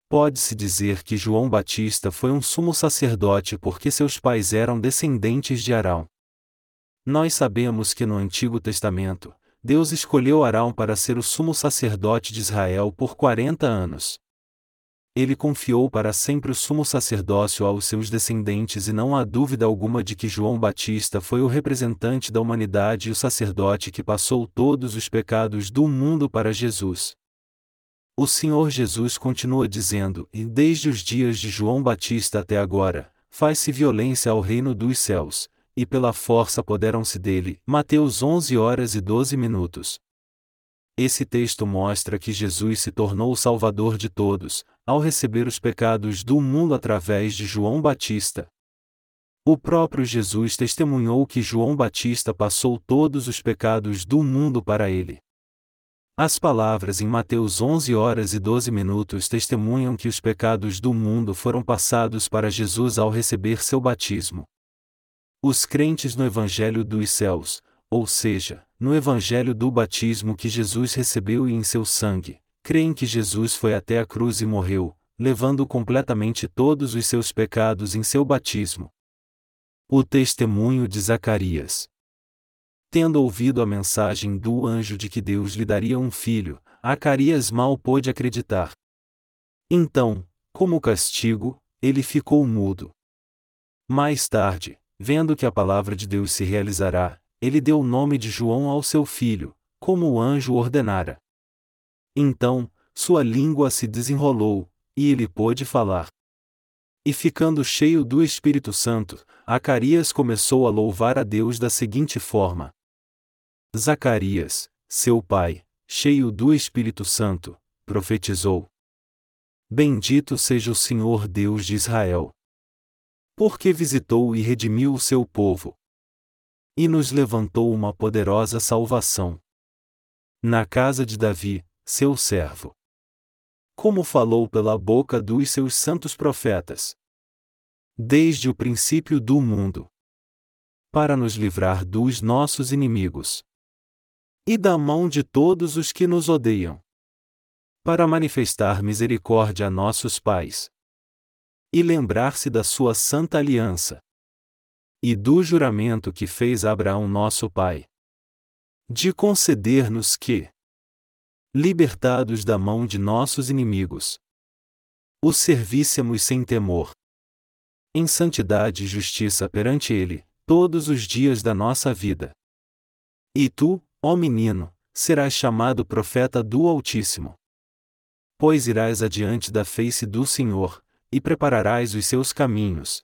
Speaker 1: Pode-se dizer que João Batista foi um sumo sacerdote porque seus pais eram descendentes de Arão. Nós sabemos que no Antigo Testamento, Deus escolheu Arão para ser o sumo sacerdote de Israel por 40 anos. Ele confiou para sempre o sumo sacerdócio aos seus descendentes e não há dúvida alguma de que João Batista foi o representante da humanidade e o sacerdote que passou todos os pecados do mundo para Jesus. O Senhor Jesus continua dizendo: E desde os dias de João Batista até agora, faz-se violência ao reino dos céus, e pela força apoderam-se dele. Mateus 11 horas e 12 minutos. Esse texto mostra que Jesus se tornou o Salvador de todos, ao receber os pecados do mundo através de João Batista. O próprio Jesus testemunhou que João Batista passou todos os pecados do mundo para ele. As palavras em Mateus 11 horas e 12 minutos testemunham que os pecados do mundo foram passados para Jesus ao receber seu batismo. Os crentes no Evangelho dos céus, ou seja, no Evangelho do batismo que Jesus recebeu e em seu sangue, creem que Jesus foi até a cruz e morreu, levando completamente todos os seus pecados em seu batismo. O testemunho de Zacarias. Tendo ouvido a mensagem do anjo de que Deus lhe daria um filho, Zacarias mal pôde acreditar. Então, como castigo, ele ficou mudo. Mais tarde, vendo que a palavra de Deus se realizará, ele deu o nome de João ao seu filho, como o anjo ordenara. Então, sua língua se desenrolou, e ele pôde falar. E ficando cheio do Espírito Santo, Zacarias começou a louvar a Deus da seguinte forma: Zacarias, seu pai, cheio do Espírito Santo, profetizou: Bendito seja o Senhor Deus de Israel. Porque visitou e redimiu o seu povo. E nos levantou uma poderosa salvação. Na casa de Davi, seu servo. Como falou pela boca dos seus santos profetas. Desde o princípio do mundo. Para nos livrar dos nossos inimigos e da mão de todos os que nos odeiam. Para manifestar misericórdia a nossos pais. E lembrar-se da sua santa aliança. E do juramento que fez Abraão nosso pai. De conceder-nos que, libertados da mão de nossos inimigos, o servíssemos sem temor. Em santidade e justiça perante Ele, todos os dias da nossa vida. E tu, Ó menino, serás chamado profeta do Altíssimo. Pois irás adiante da face do Senhor, e prepararás os seus caminhos.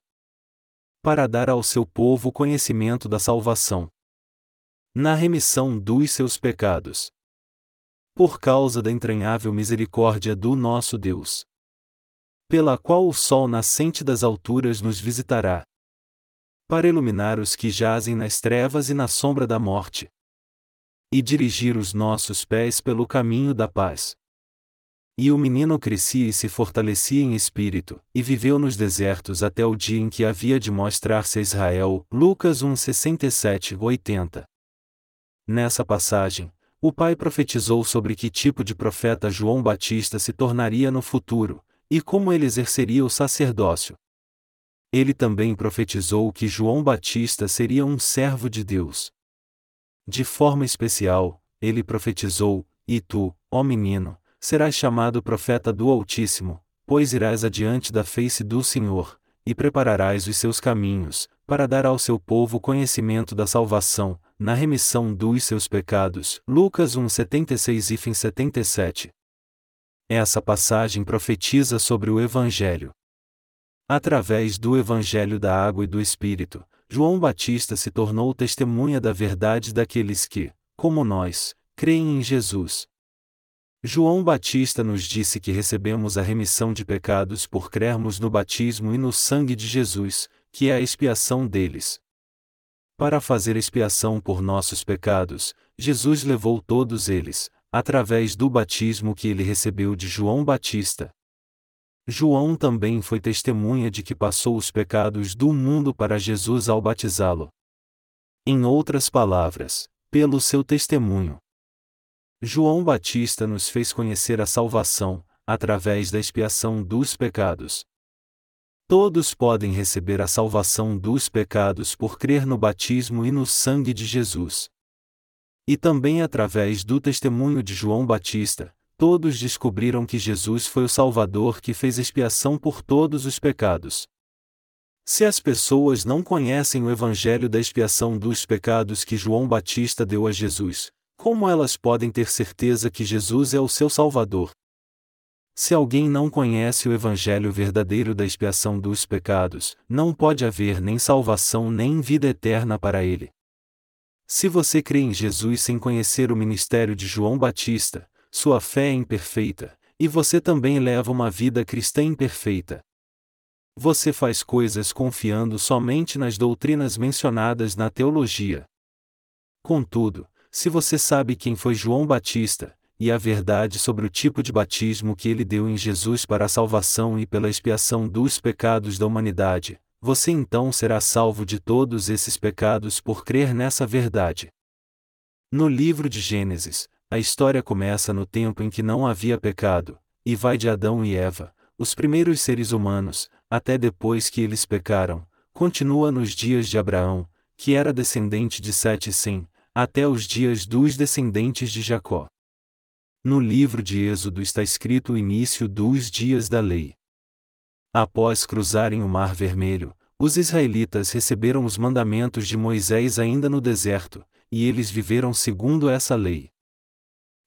Speaker 1: Para dar ao seu povo conhecimento da salvação. Na remissão dos seus pecados. Por causa da entranhável misericórdia do nosso Deus. Pela qual o sol nascente das alturas nos visitará. Para iluminar os que jazem nas trevas e na sombra da morte e dirigir os nossos pés pelo caminho da paz. E o menino crescia e se fortalecia em espírito, e viveu nos desertos até o dia em que havia de mostrar-se a Israel. Lucas 1, 67, 80. Nessa passagem, o pai profetizou sobre que tipo de profeta João Batista se tornaria no futuro, e como ele exerceria o sacerdócio. Ele também profetizou que João Batista seria um servo de Deus. De forma especial, ele profetizou: E tu, ó menino, serás chamado profeta do Altíssimo, pois irás adiante da face do Senhor, e prepararás os seus caminhos, para dar ao seu povo conhecimento da salvação, na remissão dos seus pecados. Lucas 1, 76 e 77. Essa passagem profetiza sobre o Evangelho. Através do Evangelho da Água e do Espírito, João Batista se tornou testemunha da verdade daqueles que, como nós, creem em Jesus. João Batista nos disse que recebemos a remissão de pecados por crermos no batismo e no sangue de Jesus, que é a expiação deles. Para fazer expiação por nossos pecados, Jesus levou todos eles, através do batismo que ele recebeu de João Batista. João também foi testemunha de que passou os pecados do mundo para Jesus ao batizá-lo. Em outras palavras, pelo seu testemunho. João Batista nos fez conhecer a salvação, através da expiação dos pecados. Todos podem receber a salvação dos pecados por crer no batismo e no sangue de Jesus. E também através do testemunho de João Batista, todos descobriram que Jesus foi o Salvador que fez expiação por todos os pecados. Se as pessoas não conhecem o Evangelho da expiação dos pecados que João Batista deu a Jesus, como elas podem ter certeza que Jesus é o seu Salvador? Se alguém não conhece o Evangelho verdadeiro da expiação dos pecados, não pode haver nem salvação nem vida eterna para ele. Se você crê em Jesus sem conhecer o ministério de João Batista, sua fé é imperfeita, e você também leva uma vida cristã imperfeita. Você faz coisas confiando somente nas doutrinas mencionadas na teologia. Contudo, se você sabe quem foi João Batista, e a verdade sobre o tipo de batismo que ele deu em Jesus para a salvação e pela expiação dos pecados da humanidade, você então será salvo de todos esses pecados por crer nessa verdade. No livro de Gênesis, a história começa no tempo em que não havia pecado, e vai de Adão e Eva, os primeiros seres humanos, até depois que eles pecaram, continua nos dias de Abraão, que era descendente de Sete e Sem, até os dias dos descendentes de Jacó. No livro de Êxodo está escrito o início dos dias da lei. Após cruzarem o Mar Vermelho, os israelitas receberam os mandamentos de Moisés ainda no deserto, e eles viveram segundo essa lei.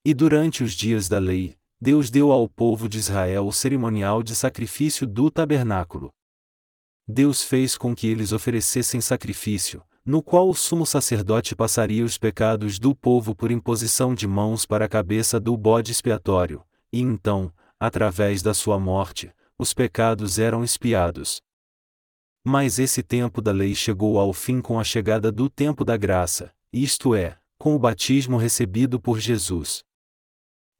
Speaker 1: E durante os dias da lei, Deus deu ao povo de Israel o cerimonial de sacrifício do tabernáculo. Deus fez com que eles oferecessem sacrifício, no qual o sumo sacerdote passaria os pecados do povo por imposição de mãos para a cabeça do bode expiatório, e então, através da sua morte, os pecados eram expiados. Mas esse tempo da lei chegou ao fim com a chegada do tempo da graça, isto é, com o batismo recebido por Jesus.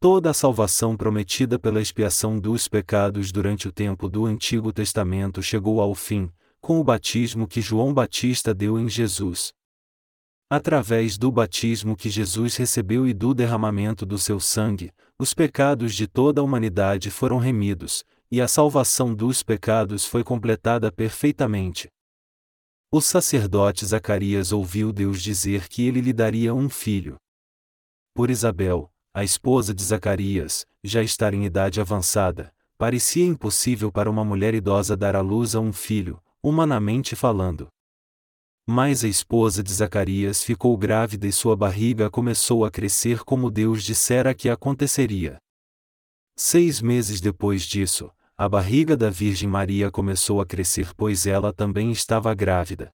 Speaker 1: Toda a salvação prometida pela expiação dos pecados durante o tempo do Antigo Testamento chegou ao fim, com o batismo que João Batista deu em Jesus. Através do batismo que Jesus recebeu e do derramamento do seu sangue, os pecados de toda a humanidade foram remidos, e a salvação dos pecados foi completada perfeitamente. O sacerdote Zacarias ouviu Deus dizer que ele lhe daria um filho. Por Isabel, a esposa de Zacarias, já estar em idade avançada, parecia impossível para uma mulher idosa dar à luz a um filho, humanamente falando. Mas a esposa de Zacarias ficou grávida e sua barriga começou a crescer como Deus dissera que aconteceria. Seis meses depois disso, a barriga da Virgem Maria começou a crescer, pois ela também estava grávida.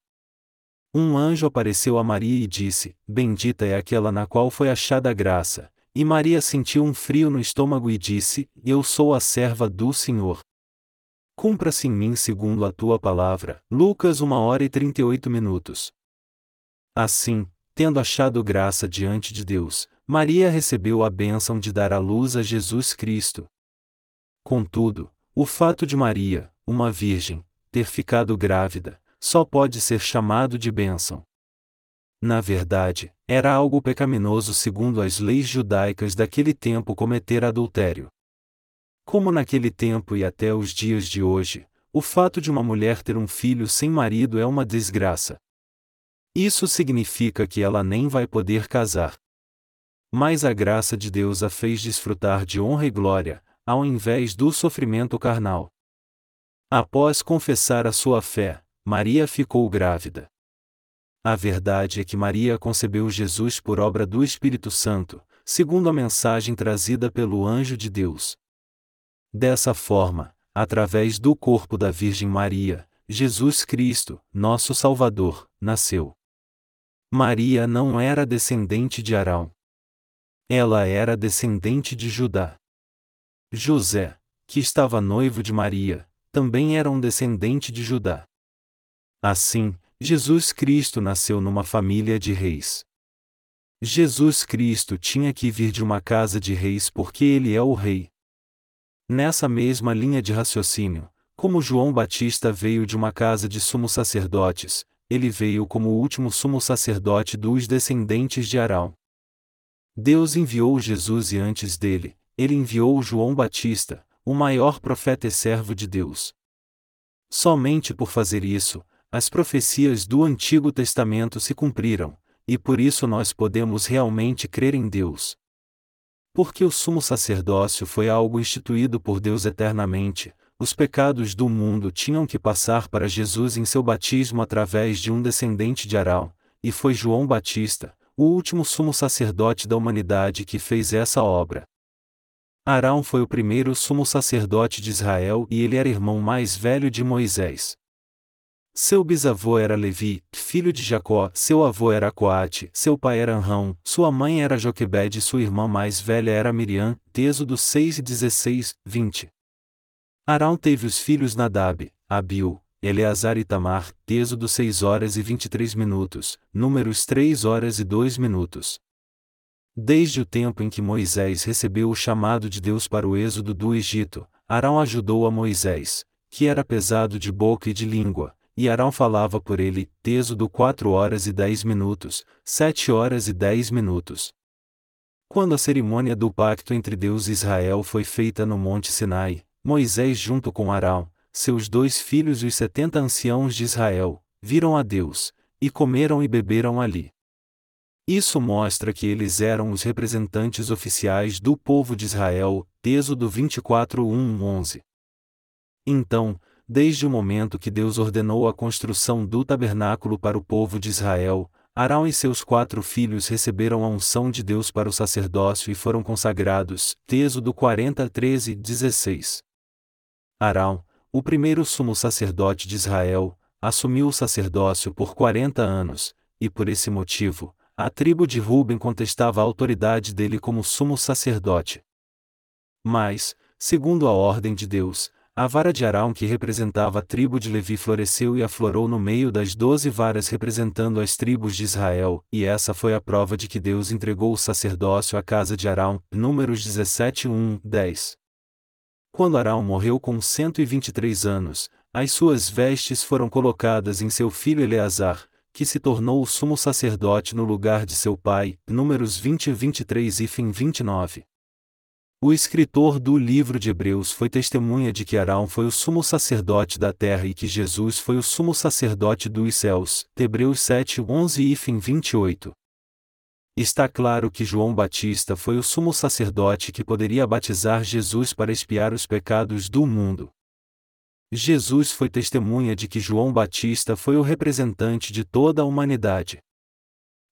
Speaker 1: Um anjo apareceu a Maria e disse: Bendita é aquela na qual foi achada graça. E Maria sentiu um frio no estômago e disse: Eu sou a serva do Senhor. Cumpra-se em mim segundo a tua palavra. Lucas 1 hora e 38 minutos. Assim, tendo achado graça diante de Deus, Maria recebeu a bênção de dar à luz a Jesus Cristo. Contudo, o fato de Maria, uma virgem, ter ficado grávida, só pode ser chamado de bênção. Na verdade, era algo pecaminoso segundo as leis judaicas daquele tempo cometer adultério. Como naquele tempo e até os dias de hoje, o fato de uma mulher ter um filho sem marido é uma desgraça. Isso significa que ela nem vai poder casar. Mas a graça de Deus a fez desfrutar de honra e glória, ao invés do sofrimento carnal. Após confessar a sua fé, Maria ficou grávida. A verdade é que Maria concebeu Jesus por obra do Espírito Santo, segundo a mensagem trazida pelo anjo de Deus. Dessa forma, através do corpo da Virgem Maria, Jesus Cristo, nosso Salvador, nasceu. Maria não era descendente de Arão. Ela era descendente de Judá. José, que estava noivo de Maria, também era um descendente de Judá. Assim, Jesus Cristo nasceu numa família de reis. Jesus Cristo tinha que vir de uma casa de reis porque ele é o rei. Nessa mesma linha de raciocínio, como João Batista veio de uma casa de sumos sacerdotes, ele veio como o último sumo sacerdote dos descendentes de Arão. Deus enviou Jesus e antes dele, ele enviou João Batista, o maior profeta e servo de Deus. Somente por fazer isso, as profecias do Antigo Testamento se cumpriram, e por isso nós podemos realmente crer em Deus. Porque o sumo sacerdócio foi algo instituído por Deus eternamente, os pecados do mundo tinham que passar para Jesus em seu batismo através de um descendente de Arão, e foi João Batista, o último sumo sacerdote da humanidade que fez essa obra. Arão foi o primeiro sumo sacerdote de Israel e ele era irmão mais velho de Moisés. Seu bisavô era Levi, filho de Jacó, seu avô era Coate, seu pai era Anrão, sua mãe era Joquebede e sua irmã mais velha era Miriam, Êxodo 6 e 16, 20. Arão teve os filhos Nadab, Abiú, Eleazar e Tamar, Êxodo 6 horas e 23 minutos, Números 3 horas e 2 minutos. Desde o tempo em que Moisés recebeu o chamado de Deus para o êxodo do Egito, Arão ajudou a Moisés, que era pesado de boca e de língua, e Arão falava por ele, Êxodo 4 horas e 10 minutos, 7 horas e 10 minutos. Quando a cerimônia do pacto entre Deus e Israel foi feita no Monte Sinai, Moisés junto com Arão, seus dois filhos e os setenta anciãos de Israel, viram a Deus, e comeram e beberam ali. Isso mostra que eles eram os representantes oficiais do povo de Israel, Êxodo 24, 1, 11. Então, desde o momento que Deus ordenou a construção do tabernáculo para o povo de Israel, Arão e seus quatro filhos receberam a unção de Deus para o sacerdócio e foram consagrados. Êxodo 40, 13, 16. Arão, o primeiro sumo sacerdote de Israel, assumiu o sacerdócio por 40 anos, e por esse motivo, a tribo de Ruben contestava a autoridade dele como sumo sacerdote. Mas, segundo a ordem de Deus, a vara de Arão que representava a tribo de Levi floresceu e aflorou no meio das doze varas representando as tribos de Israel, e essa foi a prova de que Deus entregou o sacerdócio à casa de Arão. Números 17, 1, 10. Quando Arão morreu com 123 anos, as suas vestes foram colocadas em seu filho Eleazar, que se tornou o sumo sacerdote no lugar de seu pai. Números 20 e 23 e fim 29. O escritor do livro de Hebreus foi testemunha de que Arão foi o sumo sacerdote da terra e que Jesus foi o sumo sacerdote dos céus. Hebreus 7, 11 e fim 28. Está claro que João Batista foi o sumo sacerdote que poderia batizar Jesus para expiar os pecados do mundo. Jesus foi testemunha de que João Batista foi o representante de toda a humanidade.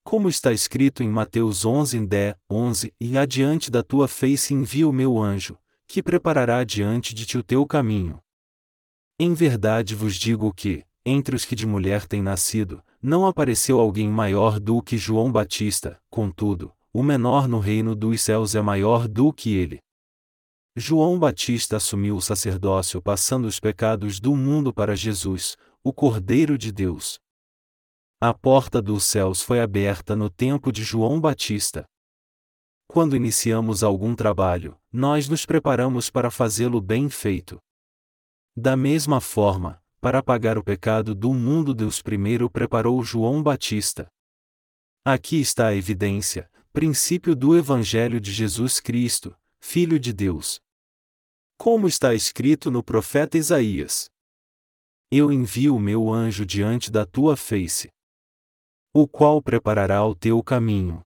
Speaker 1: Como está escrito em Mateus 11, 10, 11, e adiante da tua face envia o meu anjo, que preparará diante de ti o teu caminho. Em verdade vos digo que, entre os que de mulher têm nascido, não apareceu alguém maior do que João Batista, contudo, o menor no reino dos céus é maior do que ele. João Batista assumiu o sacerdócio passando os pecados do mundo para Jesus, o Cordeiro de Deus. A porta dos céus foi aberta no tempo de João Batista. Quando iniciamos algum trabalho, nós nos preparamos para fazê-lo bem feito. Da mesma forma, para apagar o pecado do mundo Deus primeiro preparou João Batista. Aqui está a evidência, princípio do Evangelho de Jesus Cristo, Filho de Deus. Como está escrito no profeta Isaías: Eu envio o meu anjo diante da tua face, o qual preparará o teu caminho.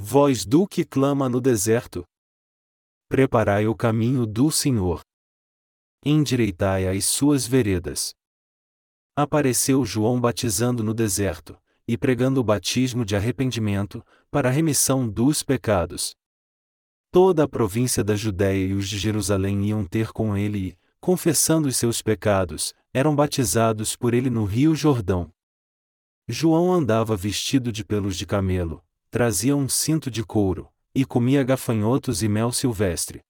Speaker 1: Voz do que clama no deserto: Preparai o caminho do Senhor endireitai as suas veredas. Apareceu João batizando no deserto, e pregando o batismo de arrependimento, para a remissão dos pecados. Toda a província da Judéia e os de Jerusalém iam ter com ele e, confessando os seus pecados, eram batizados por ele no rio Jordão. João andava vestido de pelos de camelo, trazia um cinto de couro, e comia gafanhotos e mel silvestre.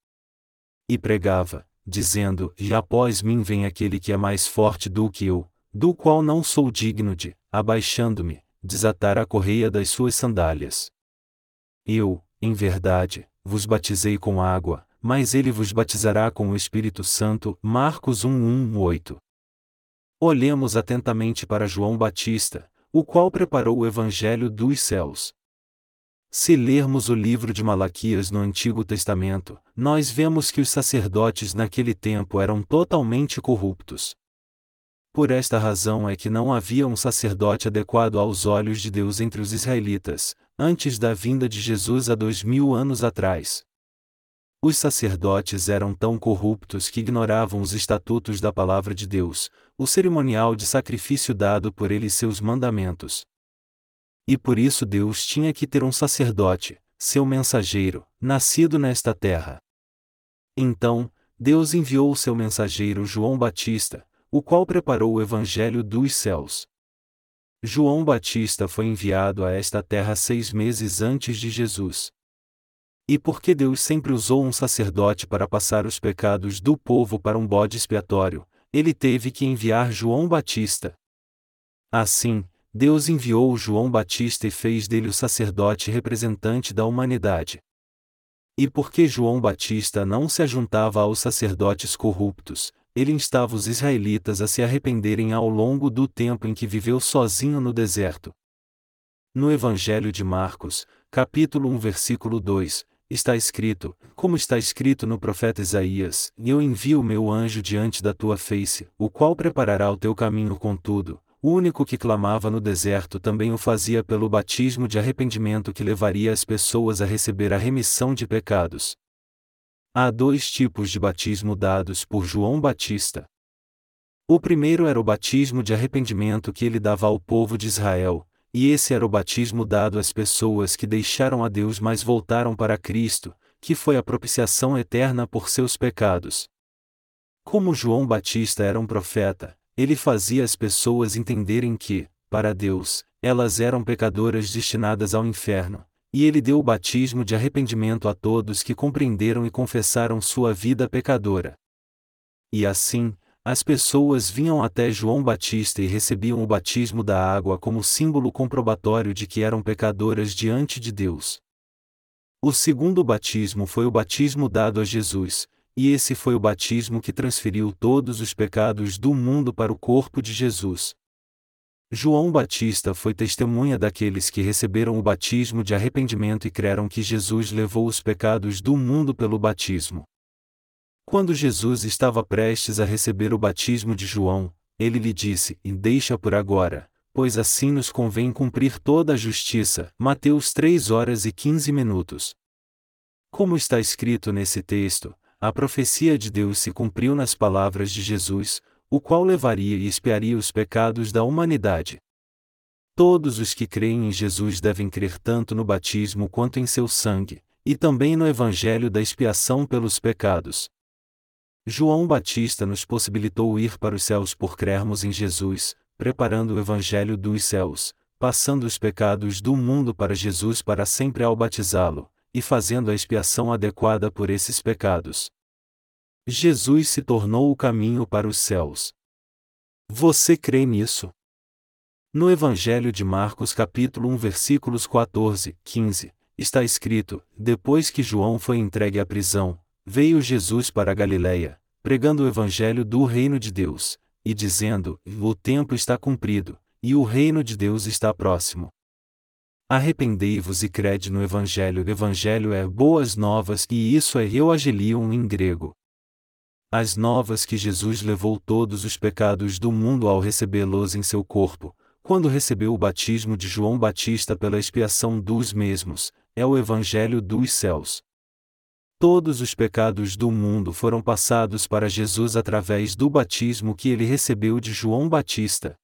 Speaker 1: E pregava: dizendo: E após mim vem aquele que é mais forte do que eu, do qual não sou digno de, abaixando-me, desatar a correia das suas sandálias. Eu, em verdade, vos batizei com água, mas ele vos batizará com o Espírito Santo. Marcos 1:1-8. Olhemos atentamente para João Batista, o qual preparou o evangelho dos céus. Se lermos o livro de Malaquias no Antigo Testamento, nós vemos que os sacerdotes naquele tempo eram totalmente corruptos. Por esta razão é que não havia um sacerdote adequado aos olhos de Deus entre os israelitas, antes da vinda de Jesus há dois mil anos atrás. Os sacerdotes eram tão corruptos que ignoravam os estatutos da palavra de Deus, o cerimonial de sacrifício dado por ele e seus mandamentos. E por isso Deus tinha que ter um sacerdote, seu mensageiro, nascido nesta terra. Então, Deus enviou o seu mensageiro João Batista, o qual preparou o Evangelho dos céus. João Batista foi enviado a esta terra seis meses antes de Jesus. E porque Deus sempre usou um sacerdote para passar os pecados do povo para um bode expiatório, ele teve que enviar João Batista. Assim, Deus enviou João Batista e fez dele o sacerdote representante da humanidade. E porque João Batista não se ajuntava aos sacerdotes corruptos, ele instava os israelitas a se arrependerem ao longo do tempo em que viveu sozinho no deserto. No Evangelho de Marcos, capítulo 1, versículo 2, está escrito, como está escrito no profeta Isaías: E eu envio o meu anjo diante da tua face, o qual preparará o teu caminho contudo. O único que clamava no deserto também o fazia pelo batismo de arrependimento que levaria as pessoas a receber a remissão de pecados. Há dois tipos de batismo dados por João Batista. O primeiro era o batismo de arrependimento que ele dava ao povo de Israel, e esse era o batismo dado às pessoas que deixaram a Deus mas voltaram para Cristo, que foi a propiciação eterna por seus pecados. Como João Batista era um profeta, ele fazia as pessoas entenderem que, para Deus, elas eram pecadoras destinadas ao inferno, e ele deu o batismo de arrependimento a todos que compreenderam e confessaram sua vida pecadora. E assim, as pessoas vinham até João Batista e recebiam o batismo da água como símbolo comprobatório de que eram pecadoras diante de Deus. O segundo batismo foi o batismo dado a Jesus, e esse foi o batismo que transferiu todos os pecados do mundo para o corpo de Jesus. João Batista foi testemunha daqueles que receberam o batismo de arrependimento e creram que Jesus levou os pecados do mundo pelo batismo. Quando Jesus estava prestes a receber o batismo de João, ele lhe disse: E deixa por agora, pois assim nos convém cumprir toda a justiça. Mateus 3 horas e 15 minutos. Como está escrito nesse texto, a profecia de Deus se cumpriu nas palavras de Jesus, o qual levaria e expiaria os pecados da humanidade. Todos os que creem em Jesus devem crer tanto no batismo quanto em seu sangue, e também no evangelho da expiação pelos pecados. João Batista nos possibilitou ir para os céus por crermos em Jesus, preparando o evangelho dos céus, passando os pecados do mundo para Jesus para sempre ao batizá-lo, e fazendo a expiação adequada por esses pecados. Jesus se tornou o caminho para os céus. Você crê nisso? No Evangelho de Marcos, capítulo 1, versículos 14, 15, está escrito: Depois que João foi entregue à prisão, veio Jesus para Galiléia, pregando o evangelho do reino de Deus, e dizendo: O tempo está cumprido, e o reino de Deus está próximo. Arrependei-vos e crede no evangelho. O evangelho é boas novas e isso é euangelion em grego. As novas que Jesus levou todos os pecados do mundo ao recebê-los em seu corpo, quando recebeu o batismo de João Batista pela expiação dos mesmos, é o Evangelho dos céus. Todos os pecados do mundo foram passados para Jesus através do batismo que ele recebeu de João Batista.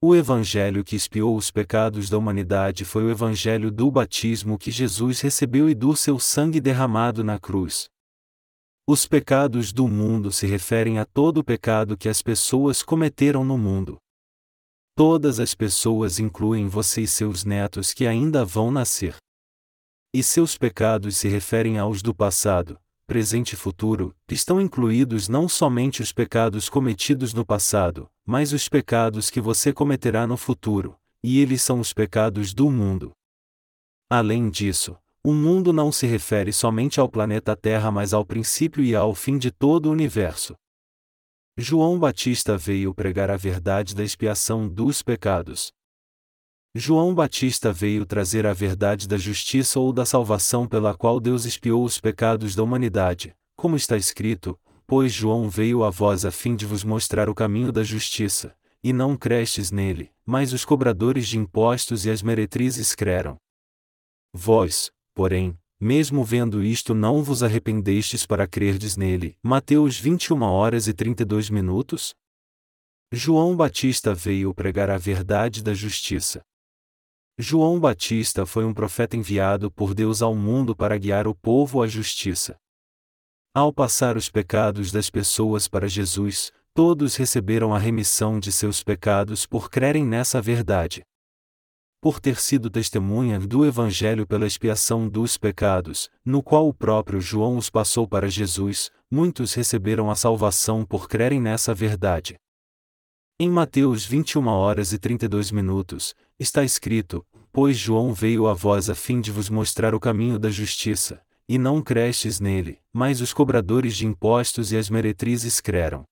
Speaker 1: O Evangelho que expiou os pecados da humanidade foi o Evangelho do batismo que Jesus recebeu e do seu sangue derramado na cruz. Os pecados do mundo se referem a todo o pecado que as pessoas cometeram no mundo. Todas as pessoas incluem você e seus netos que ainda vão nascer. E seus pecados se referem aos do passado, presente e futuro, estão incluídos não somente os pecados cometidos no passado, mas os pecados que você cometerá no futuro, e eles são os pecados do mundo. Além disso, o mundo não se refere somente ao planeta Terra, mas ao princípio e ao fim de todo o universo. João Batista veio pregar a verdade da expiação dos pecados. João Batista veio trazer a verdade da justiça ou da salvação pela qual Deus expiou os pecados da humanidade, como está escrito: Pois João veio a vós a fim de vos mostrar o caminho da justiça, e não crestes nele, mas os cobradores de impostos e as meretrizes creram. Vós, porém, mesmo vendo isto não vos arrependestes para crerdes nele. Mateus 21 horas e 32 minutos. João Batista veio pregar a verdade da justiça. João Batista foi um profeta enviado por Deus ao mundo para guiar o povo à justiça. Ao passar os pecados das pessoas para Jesus, todos receberam a remissão de seus pecados por crerem nessa verdade por ter sido testemunha do Evangelho pela expiação dos pecados, no qual o próprio João os passou para Jesus, muitos receberam a salvação por crerem nessa verdade. Em Mateus 21 horas e 32 minutos, está escrito: Pois João veio a vós a fim de vos mostrar o caminho da justiça, e não crestes nele, mas os cobradores de impostos e as meretrizes creram.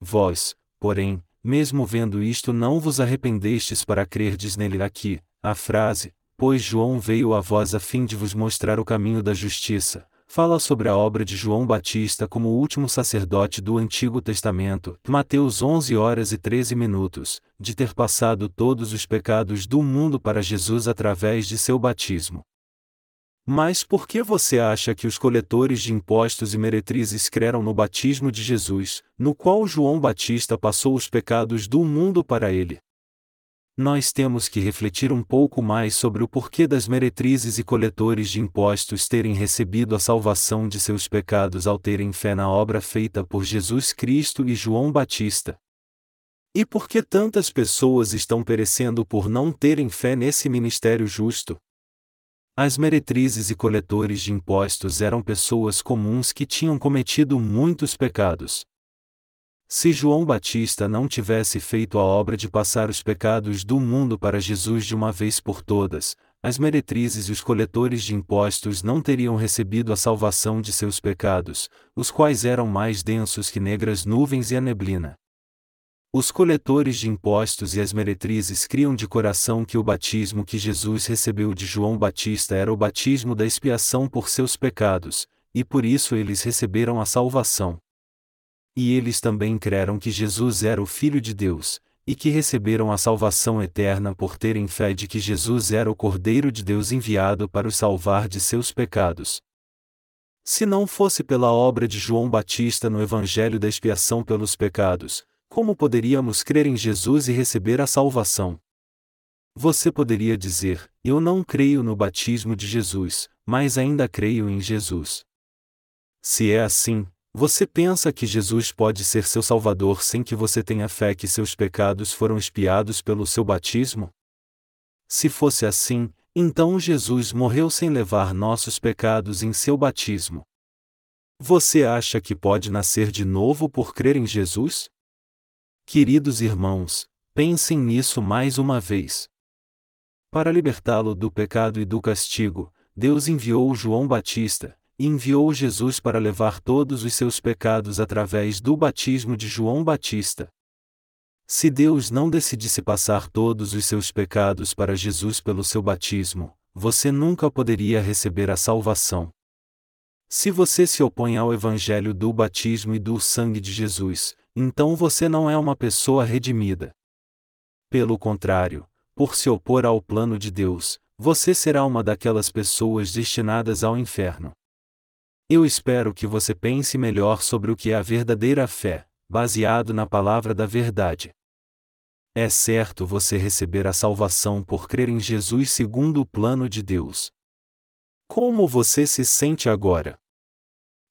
Speaker 1: Vós, porém, mesmo vendo isto não vos arrependestes para crerdes nele aqui, a frase, pois João veio a vós a fim de vos mostrar o caminho da justiça, fala sobre a obra de João Batista como o último sacerdote do Antigo Testamento, Mateus 11 horas e 13 minutos, de ter passado todos os pecados do mundo para Jesus através de seu batismo. Mas por que você acha que os coletores de impostos e meretrizes creram no batismo de Jesus, no qual João Batista passou os pecados do mundo para ele? Nós temos que refletir um pouco mais sobre o porquê das meretrizes e coletores de impostos terem recebido a salvação de seus pecados ao terem fé na obra feita por Jesus Cristo e João Batista. E por que tantas pessoas estão perecendo por não terem fé nesse ministério justo? As meretrizes e coletores de impostos eram pessoas comuns que tinham cometido muitos pecados. Se João Batista não tivesse feito a obra de passar os pecados do mundo para Jesus de uma vez por todas, as meretrizes e os coletores de impostos não teriam recebido a salvação de seus pecados, os quais eram mais densos que negras nuvens e a neblina. Os coletores de impostos e as meretrizes criam de coração que o batismo que Jesus recebeu de João Batista era o batismo da expiação por seus pecados, e por isso eles receberam a salvação. E eles também creram que Jesus era o Filho de Deus, e que receberam a salvação eterna por terem fé de que Jesus era o Cordeiro de Deus enviado para os salvar de seus pecados. Se não fosse pela obra de João Batista no Evangelho da expiação pelos pecados, como poderíamos crer em Jesus e receber a salvação? Você poderia dizer: Eu não creio no batismo de Jesus, mas ainda creio em Jesus. Se é assim, você pensa que Jesus pode ser seu Salvador sem que você tenha fé que seus pecados foram expiados pelo seu batismo? Se fosse assim, então Jesus morreu sem levar nossos pecados em seu batismo. Você acha que pode nascer de novo por crer em Jesus? Queridos irmãos, pensem nisso mais uma vez. Para libertá-lo do pecado e do castigo, Deus enviou João Batista, enviou Jesus para levar todos os seus pecados através do batismo de João Batista. Se Deus não decidisse passar todos os seus pecados para Jesus pelo seu batismo, você nunca poderia receber a salvação. Se você se opõe ao evangelho do batismo e do sangue de Jesus, então você não é uma pessoa redimida. Pelo contrário, por se opor ao plano de Deus, você será uma daquelas pessoas destinadas ao inferno. Eu espero que você pense melhor sobre o que é a verdadeira fé, baseado na palavra da verdade. É certo você receber a salvação por crer em Jesus segundo o plano de Deus. Como você se sente agora?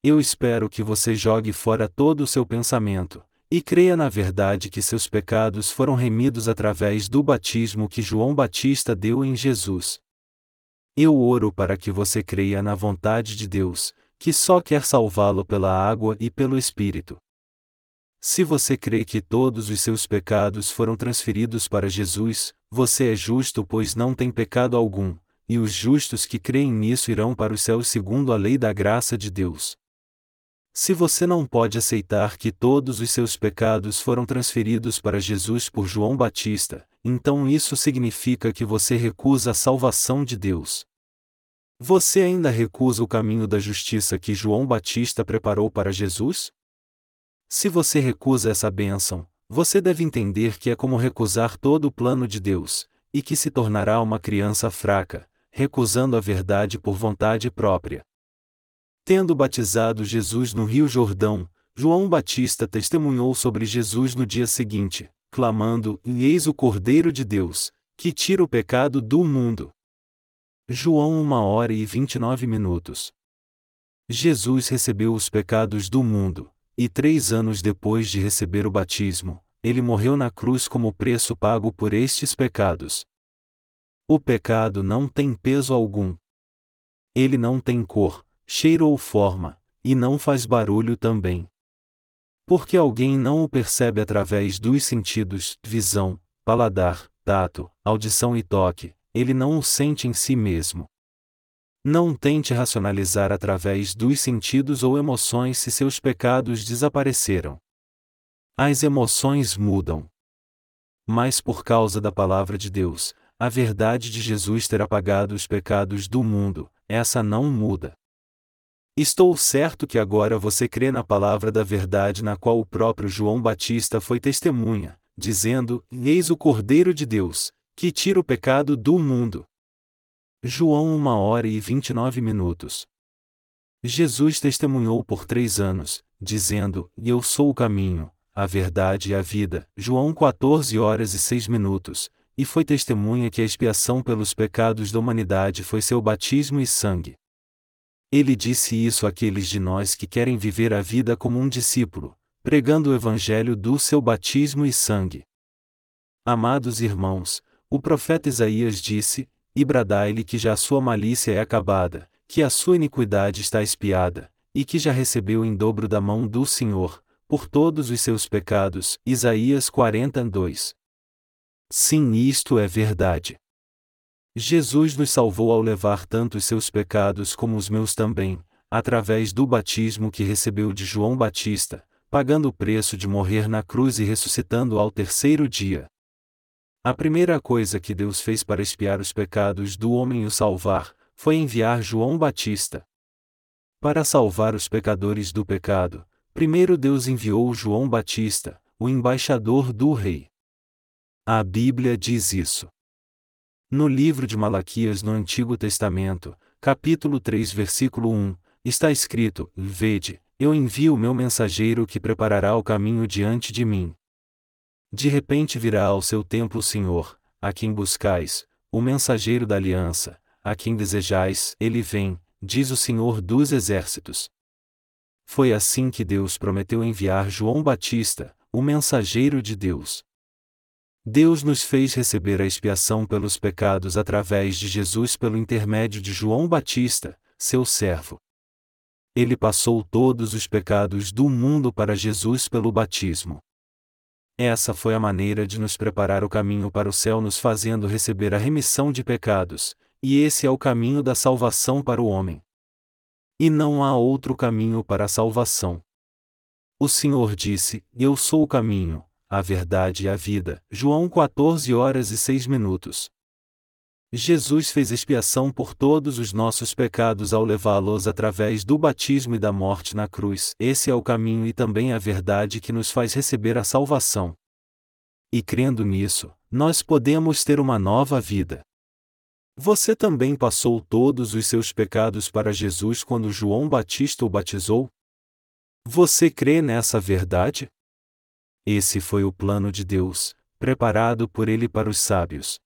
Speaker 1: Eu espero que você jogue fora todo o seu pensamento, e creia na verdade que seus pecados foram remidos através do batismo que João Batista deu em Jesus. Eu oro para que você creia na vontade de Deus, que só quer salvá-lo pela água e pelo Espírito. Se você crê que todos os seus pecados foram transferidos para Jesus, você é justo pois não tem pecado algum, e os justos que creem nisso irão para o céu segundo a lei da graça de Deus. Se você não pode aceitar que todos os seus pecados foram transferidos para Jesus por João Batista, então isso significa que você recusa a salvação de Deus. Você ainda recusa o caminho da justiça que João Batista preparou para Jesus? Se você recusa essa bênção, você deve entender que é como recusar todo o plano de Deus, e que se tornará uma criança fraca, recusando a verdade por vontade própria. Tendo batizado Jesus no Rio Jordão, João Batista testemunhou sobre Jesus no dia seguinte, clamando: Eis o Cordeiro de Deus, que tira o pecado do mundo. João 1 hora e 29 minutos. Jesus recebeu os pecados do mundo, e três anos depois de receber o batismo, ele morreu na cruz como preço pago por estes pecados. O pecado não tem peso algum. Ele não tem cor, cheiro ou forma, e não faz barulho também. Porque alguém não o percebe através dos sentidos, visão, paladar, tato, audição e toque, ele não o sente em si mesmo. Não tente racionalizar através dos sentidos ou emoções se seus pecados desapareceram. As emoções mudam. Mas por causa da palavra de Deus, a verdade de Jesus ter apagado os pecados do mundo, essa não muda. Estou certo que agora você crê na palavra da verdade na qual o próprio João Batista foi testemunha, dizendo: Eis o Cordeiro de Deus, que tira o pecado do mundo. João 1 hora e 29 minutos. Jesus testemunhou por três anos, dizendo: Eu sou o caminho, a verdade e a vida. João 14 horas e 6 minutos. E foi testemunha que a expiação pelos pecados da humanidade foi seu batismo e sangue. Ele disse isso àqueles de nós que querem viver a vida como um discípulo, pregando o evangelho do seu batismo e sangue. Amados irmãos, o profeta Isaías disse: e bradai-lhe que já a sua malícia é acabada, que a sua iniquidade está espiada, e que já recebeu em dobro da mão do Senhor, por todos os seus pecados. Isaías 42. Sim, isto é verdade. Jesus nos salvou ao levar tanto os seus pecados como os meus também, através do batismo que recebeu de João Batista, pagando o preço de morrer na cruz e ressuscitando ao terceiro dia. A primeira coisa que Deus fez para expiar os pecados do homem e o salvar, foi enviar João Batista. Para salvar os pecadores do pecado, primeiro Deus enviou João Batista, o embaixador do Rei. A Bíblia diz isso. No livro de Malaquias no Antigo Testamento, capítulo 3, versículo 1, está escrito: Vede, eu envio o meu mensageiro que preparará o caminho diante de mim. De repente virá ao seu templo o Senhor, a quem buscais, o mensageiro da aliança, a quem desejais, ele vem, diz o Senhor dos exércitos. Foi assim que Deus prometeu enviar João Batista, o mensageiro de Deus. Deus nos fez receber a expiação pelos pecados através de Jesus pelo intermédio de João Batista, seu servo. Ele passou todos os pecados do mundo para Jesus pelo batismo. Essa foi a maneira de nos preparar o caminho para o céu, nos fazendo receber a remissão de pecados, e esse é o caminho da salvação para o homem. E não há outro caminho para a salvação. O Senhor disse: Eu sou o caminho, a verdade e a vida. João 14 horas e 6 minutos. Jesus fez expiação por todos os nossos pecados ao levá-los através do batismo e da morte na cruz. Esse é o caminho e também a verdade que nos faz receber a salvação. E crendo nisso, nós podemos ter uma nova vida. Você também passou todos os seus pecados para Jesus quando João Batista o batizou? Você crê nessa verdade? Esse foi o plano de Deus, preparado por ele para os sábios.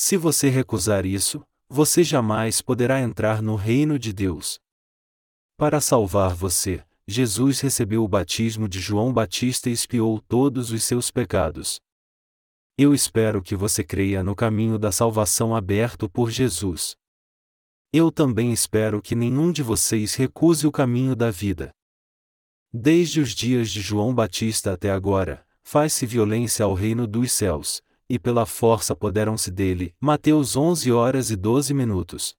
Speaker 1: Se você recusar isso, você jamais poderá entrar no reino de Deus. Para salvar você, Jesus recebeu o batismo de João Batista e expiou todos os seus pecados. Eu espero que você creia no caminho da salvação aberto por Jesus. Eu também espero que nenhum de vocês recuse o caminho da vida. Desde os dias de João Batista até agora, faz-se violência ao reino dos céus, e pela força apoderam-se dele. Mateus 11 horas e 12 minutos.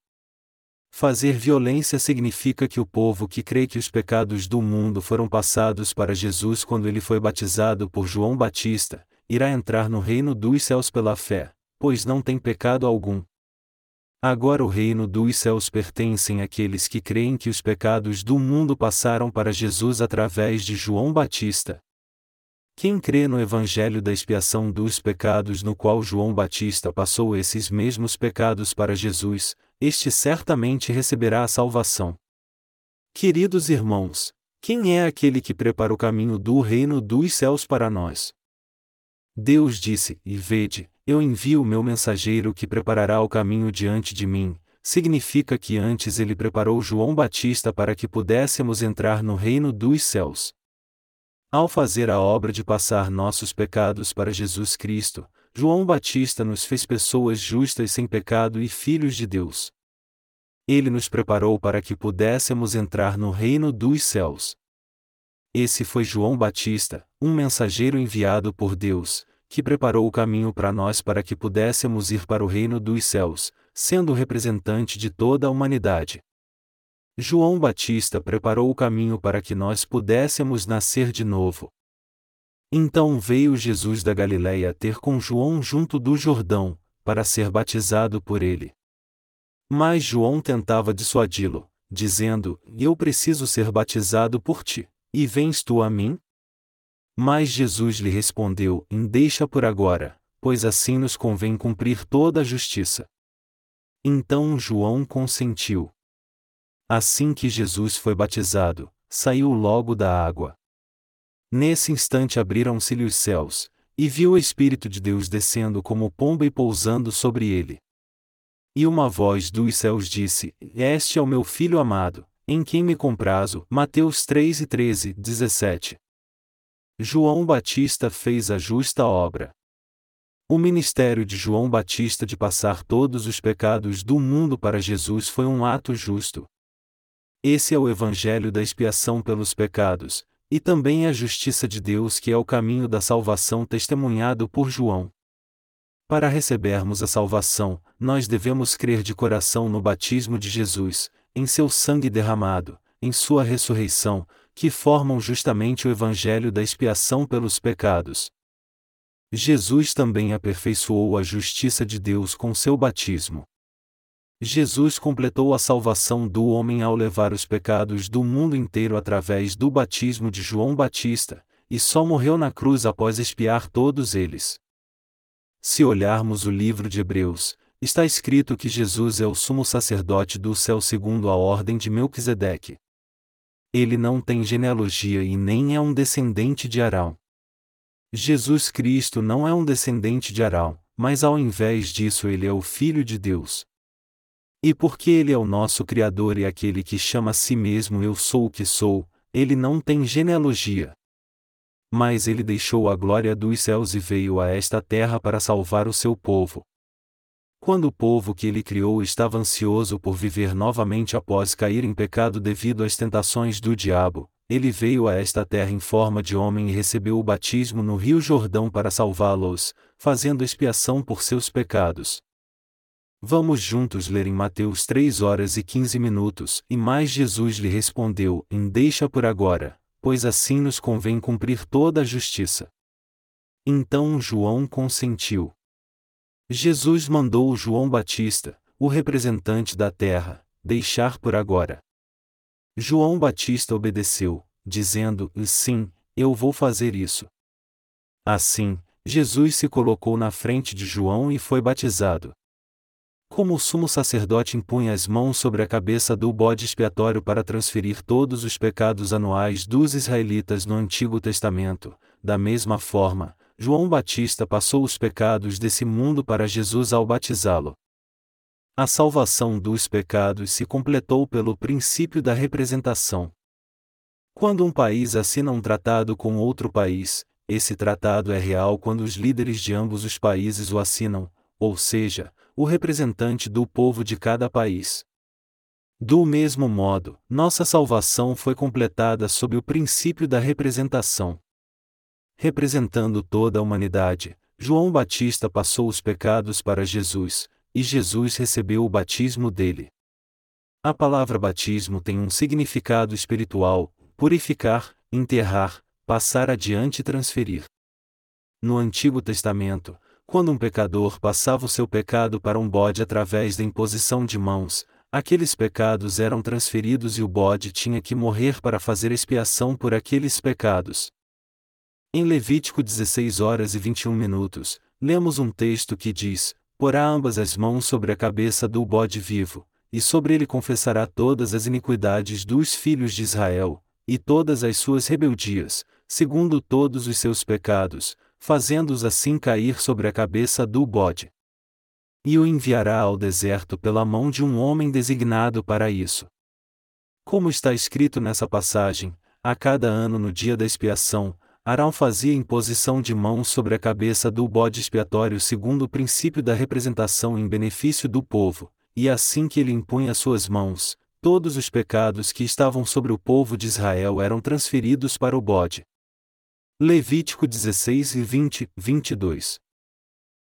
Speaker 1: Fazer violência significa que o povo que crê que os pecados do mundo foram passados para Jesus quando ele foi batizado por João Batista, irá entrar no reino dos céus pela fé, pois não tem pecado algum. Agora o reino dos céus pertencem àqueles que creem que os pecados do mundo passaram para Jesus através de João Batista. Quem crê no Evangelho da expiação dos pecados no qual João Batista passou esses mesmos pecados para Jesus, este certamente receberá a salvação. Queridos irmãos, quem é aquele que prepara o caminho do reino dos céus para nós? Deus disse: E vede, eu envio o meu mensageiro que preparará o caminho diante de mim. Significa que antes ele preparou João Batista para que pudéssemos entrar no reino dos céus. Ao fazer a obra de passar nossos pecados para Jesus Cristo, João Batista nos fez pessoas justas sem pecado e filhos de Deus. Ele nos preparou para que pudéssemos entrar no reino dos céus. Esse foi João Batista, um mensageiro enviado por Deus, que preparou o caminho para nós para que pudéssemos ir para o reino dos céus, sendo representante de toda a humanidade. João Batista preparou o caminho para que nós pudéssemos nascer de novo. Então veio Jesus da Galiléia ter com João junto do Jordão, para ser batizado por ele. Mas João tentava dissuadi-lo, dizendo: Eu preciso ser batizado por ti, e vens tu a mim? Mas Jesus lhe respondeu: Deixa por agora, pois assim nos convém cumprir toda a justiça. Então João consentiu. Assim que Jesus foi batizado, saiu logo da água. Nesse instante abriram-se-lhe os céus, e viu o Espírito de Deus descendo como pomba e pousando sobre ele. E uma voz dos céus disse: Este é o meu filho amado, em quem me comprazo. Mateus 3 e 13, 17. João Batista fez a justa obra. O ministério de João Batista de passar todos os pecados do mundo para Jesus foi um ato justo. Esse é o evangelho da expiação pelos pecados, e também a justiça de Deus que é o caminho da salvação testemunhado por João. Para recebermos a salvação, nós devemos crer de coração no batismo de Jesus, em seu sangue derramado, em sua ressurreição, que formam justamente o evangelho da expiação pelos pecados. Jesus também aperfeiçoou a justiça de Deus com seu batismo. Jesus completou a salvação do homem ao levar os pecados do mundo inteiro através do batismo de João Batista, e só morreu na cruz após expiar todos eles. Se olharmos o livro de Hebreus, está escrito que Jesus é o sumo sacerdote do céu segundo a ordem de Melquisedeque. Ele não tem genealogia e nem é um descendente de Arão. Jesus Cristo não é um descendente de Arão, mas ao invés disso ele é o Filho de Deus. E porque Ele é o nosso Criador e aquele que chama a si mesmo Eu sou o que sou, Ele não tem genealogia. Mas Ele deixou a glória dos céus e veio a esta terra para salvar o seu povo. Quando o povo que Ele criou estava ansioso por viver novamente após cair em pecado devido às tentações do diabo, ele veio a esta terra em forma de homem e recebeu o batismo no Rio Jordão para salvá-los, fazendo expiação por seus pecados. Vamos juntos ler em Mateus 3 horas e 15 minutos. E mais Jesus lhe respondeu: Em deixa por agora, pois assim nos convém cumprir toda a justiça. Então João consentiu. Jesus mandou João Batista, o representante da terra, deixar por agora. João Batista obedeceu, dizendo: Sim, eu vou fazer isso. Assim, Jesus se colocou na frente de João e foi batizado. Como o sumo sacerdote impunha as mãos sobre a cabeça do bode expiatório para transferir todos os pecados anuais dos israelitas no Antigo Testamento, da mesma forma, João Batista passou os pecados desse mundo para Jesus ao batizá-lo. A salvação dos pecados se completou pelo princípio da representação. Quando um país assina um tratado com outro país, esse tratado é real quando os líderes de ambos os países o assinam, ou seja, o representante do povo de cada país. Do mesmo modo, nossa salvação foi completada sob o princípio da representação. Representando toda a humanidade, João Batista passou os pecados para Jesus, e Jesus recebeu o batismo dele. A palavra batismo tem um significado espiritual: purificar, enterrar, passar adiante e transferir. No Antigo Testamento, quando um pecador passava o seu pecado para um bode através da imposição de mãos, aqueles pecados eram transferidos e o bode tinha que morrer para fazer expiação por aqueles pecados. Em Levítico 16 horas e 21 minutos, lemos um texto que diz: Porá ambas as mãos sobre a cabeça do bode vivo, e sobre ele confessará todas as iniquidades dos filhos de Israel, e todas as suas rebeldias, segundo todos os seus pecados, fazendo-os assim cair sobre a cabeça do bode. E o enviará ao deserto pela mão de um homem designado para isso. Como está escrito nessa passagem, a cada ano no dia da expiação, Arão fazia imposição de mãos sobre a cabeça do bode expiatório segundo o princípio da representação em benefício do povo, e assim que ele impunha suas mãos, todos os pecados que estavam sobre o povo de Israel eram transferidos para o bode. Levítico 16 e 20, 22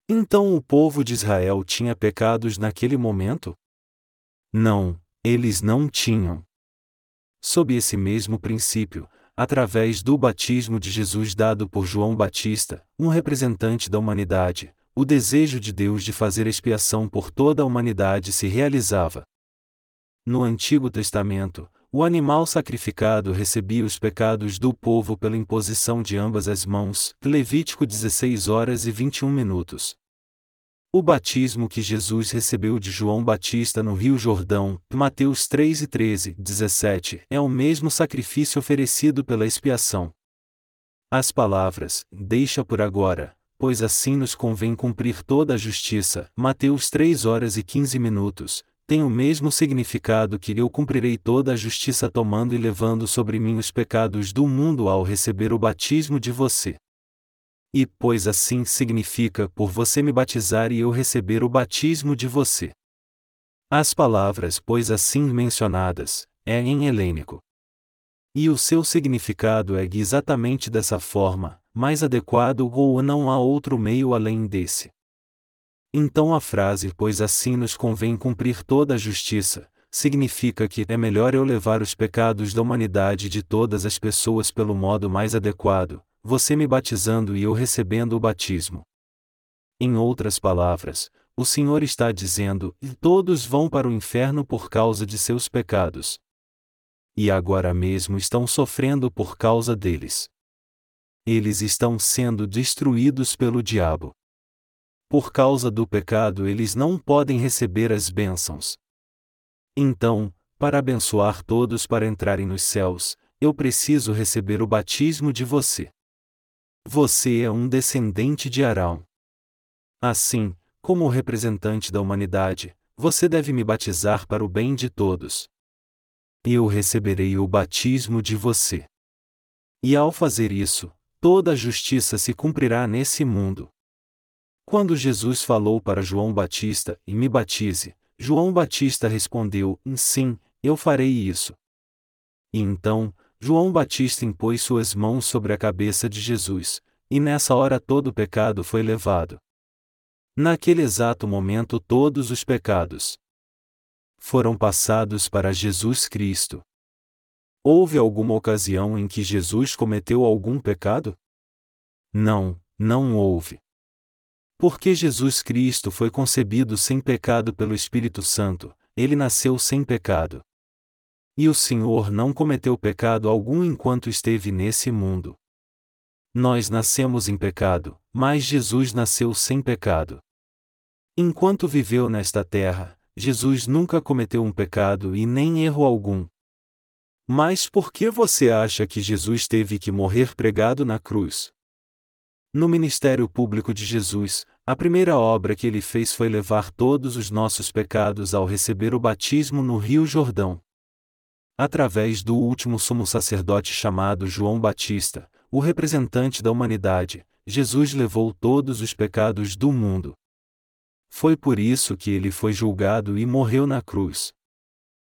Speaker 1: Então o povo de Israel tinha pecados naquele momento? Não, eles não tinham. Sob esse mesmo princípio, através do batismo de Jesus dado por João Batista, um representante da humanidade, o desejo de Deus de fazer expiação por toda a humanidade se realizava. No Antigo Testamento, o animal sacrificado recebia os pecados do povo pela imposição de ambas as mãos. Levítico 16 horas e 21 minutos. O batismo que Jesus recebeu de João Batista no Rio Jordão, Mateus 3 e 13, 17, é o mesmo sacrifício oferecido pela expiação. As palavras, deixa por agora, pois assim nos convém cumprir toda a justiça, Mateus 3 horas e 15 minutos, tem o mesmo significado que eu cumprirei toda a justiça tomando e levando sobre mim os pecados do mundo ao receber o batismo de você. E, pois assim significa por você me batizar e eu receber o batismo de você. As palavras, pois assim mencionadas, é em helênico. E o seu significado é exatamente dessa forma, mais adequado ou não há outro meio além desse. Então a frase, pois assim nos convém cumprir toda a justiça, significa que é melhor eu levar os pecados da humanidade de todas as pessoas pelo modo mais adequado, você me batizando e eu recebendo o batismo. Em outras palavras, o Senhor está dizendo: todos vão para o inferno por causa de seus pecados. E agora mesmo estão sofrendo por causa deles eles estão sendo destruídos pelo diabo. Por causa do pecado, eles não podem receber as bênçãos. Então, para abençoar todos para entrarem nos céus, eu preciso receber o batismo de você. Você é um descendente de Arão. Assim, como representante da humanidade, você deve me batizar para o bem de todos. Eu receberei o batismo de você. E ao fazer isso, toda a justiça se cumprirá nesse mundo. Quando Jesus falou para João Batista, e me batize, João Batista respondeu: Sim, eu farei isso. E então, João Batista impôs suas mãos sobre a cabeça de Jesus, e nessa hora todo o pecado foi levado. Naquele exato momento, todos os pecados foram passados para Jesus Cristo. Houve alguma ocasião em que Jesus cometeu algum pecado? Não, não houve. Porque Jesus Cristo foi concebido sem pecado pelo Espírito Santo, ele nasceu sem pecado. E o Senhor não cometeu pecado algum enquanto esteve nesse mundo. Nós nascemos em pecado, mas Jesus nasceu sem pecado. Enquanto viveu nesta terra, Jesus nunca cometeu um pecado e nem erro algum, mas por que você acha que Jesus teve que morrer pregado na cruz? No ministério público de Jesus, a primeira obra que ele fez foi levar todos os nossos pecados ao receber o batismo no Rio Jordão. Através do último sumo sacerdote chamado João Batista, o representante da humanidade, Jesus levou todos os pecados do mundo. Foi por isso que ele foi julgado e morreu na cruz.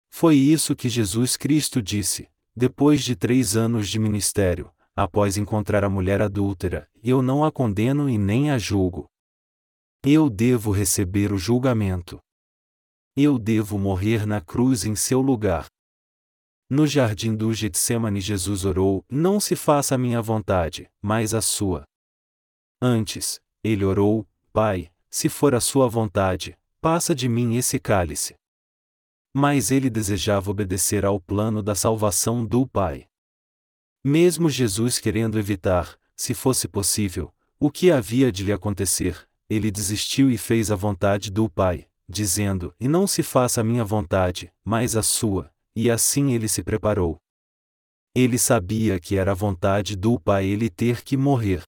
Speaker 1: Foi isso que Jesus Cristo disse, depois de três anos de ministério, após encontrar a mulher adúltera, eu não a condeno e nem a julgo. Eu devo receber o julgamento. Eu devo morrer na cruz em seu lugar. No jardim do Getsemane Jesus orou: Não se faça a minha vontade, mas a sua. Antes, ele orou: Pai, se for a sua vontade, passa de mim esse cálice. Mas ele desejava obedecer ao plano da salvação do Pai. Mesmo Jesus querendo evitar, se fosse possível, o que havia de lhe acontecer, ele desistiu e fez a vontade do Pai, dizendo: E não se faça a minha vontade, mas a sua, e assim ele se preparou. Ele sabia que era a vontade do Pai ele ter que morrer.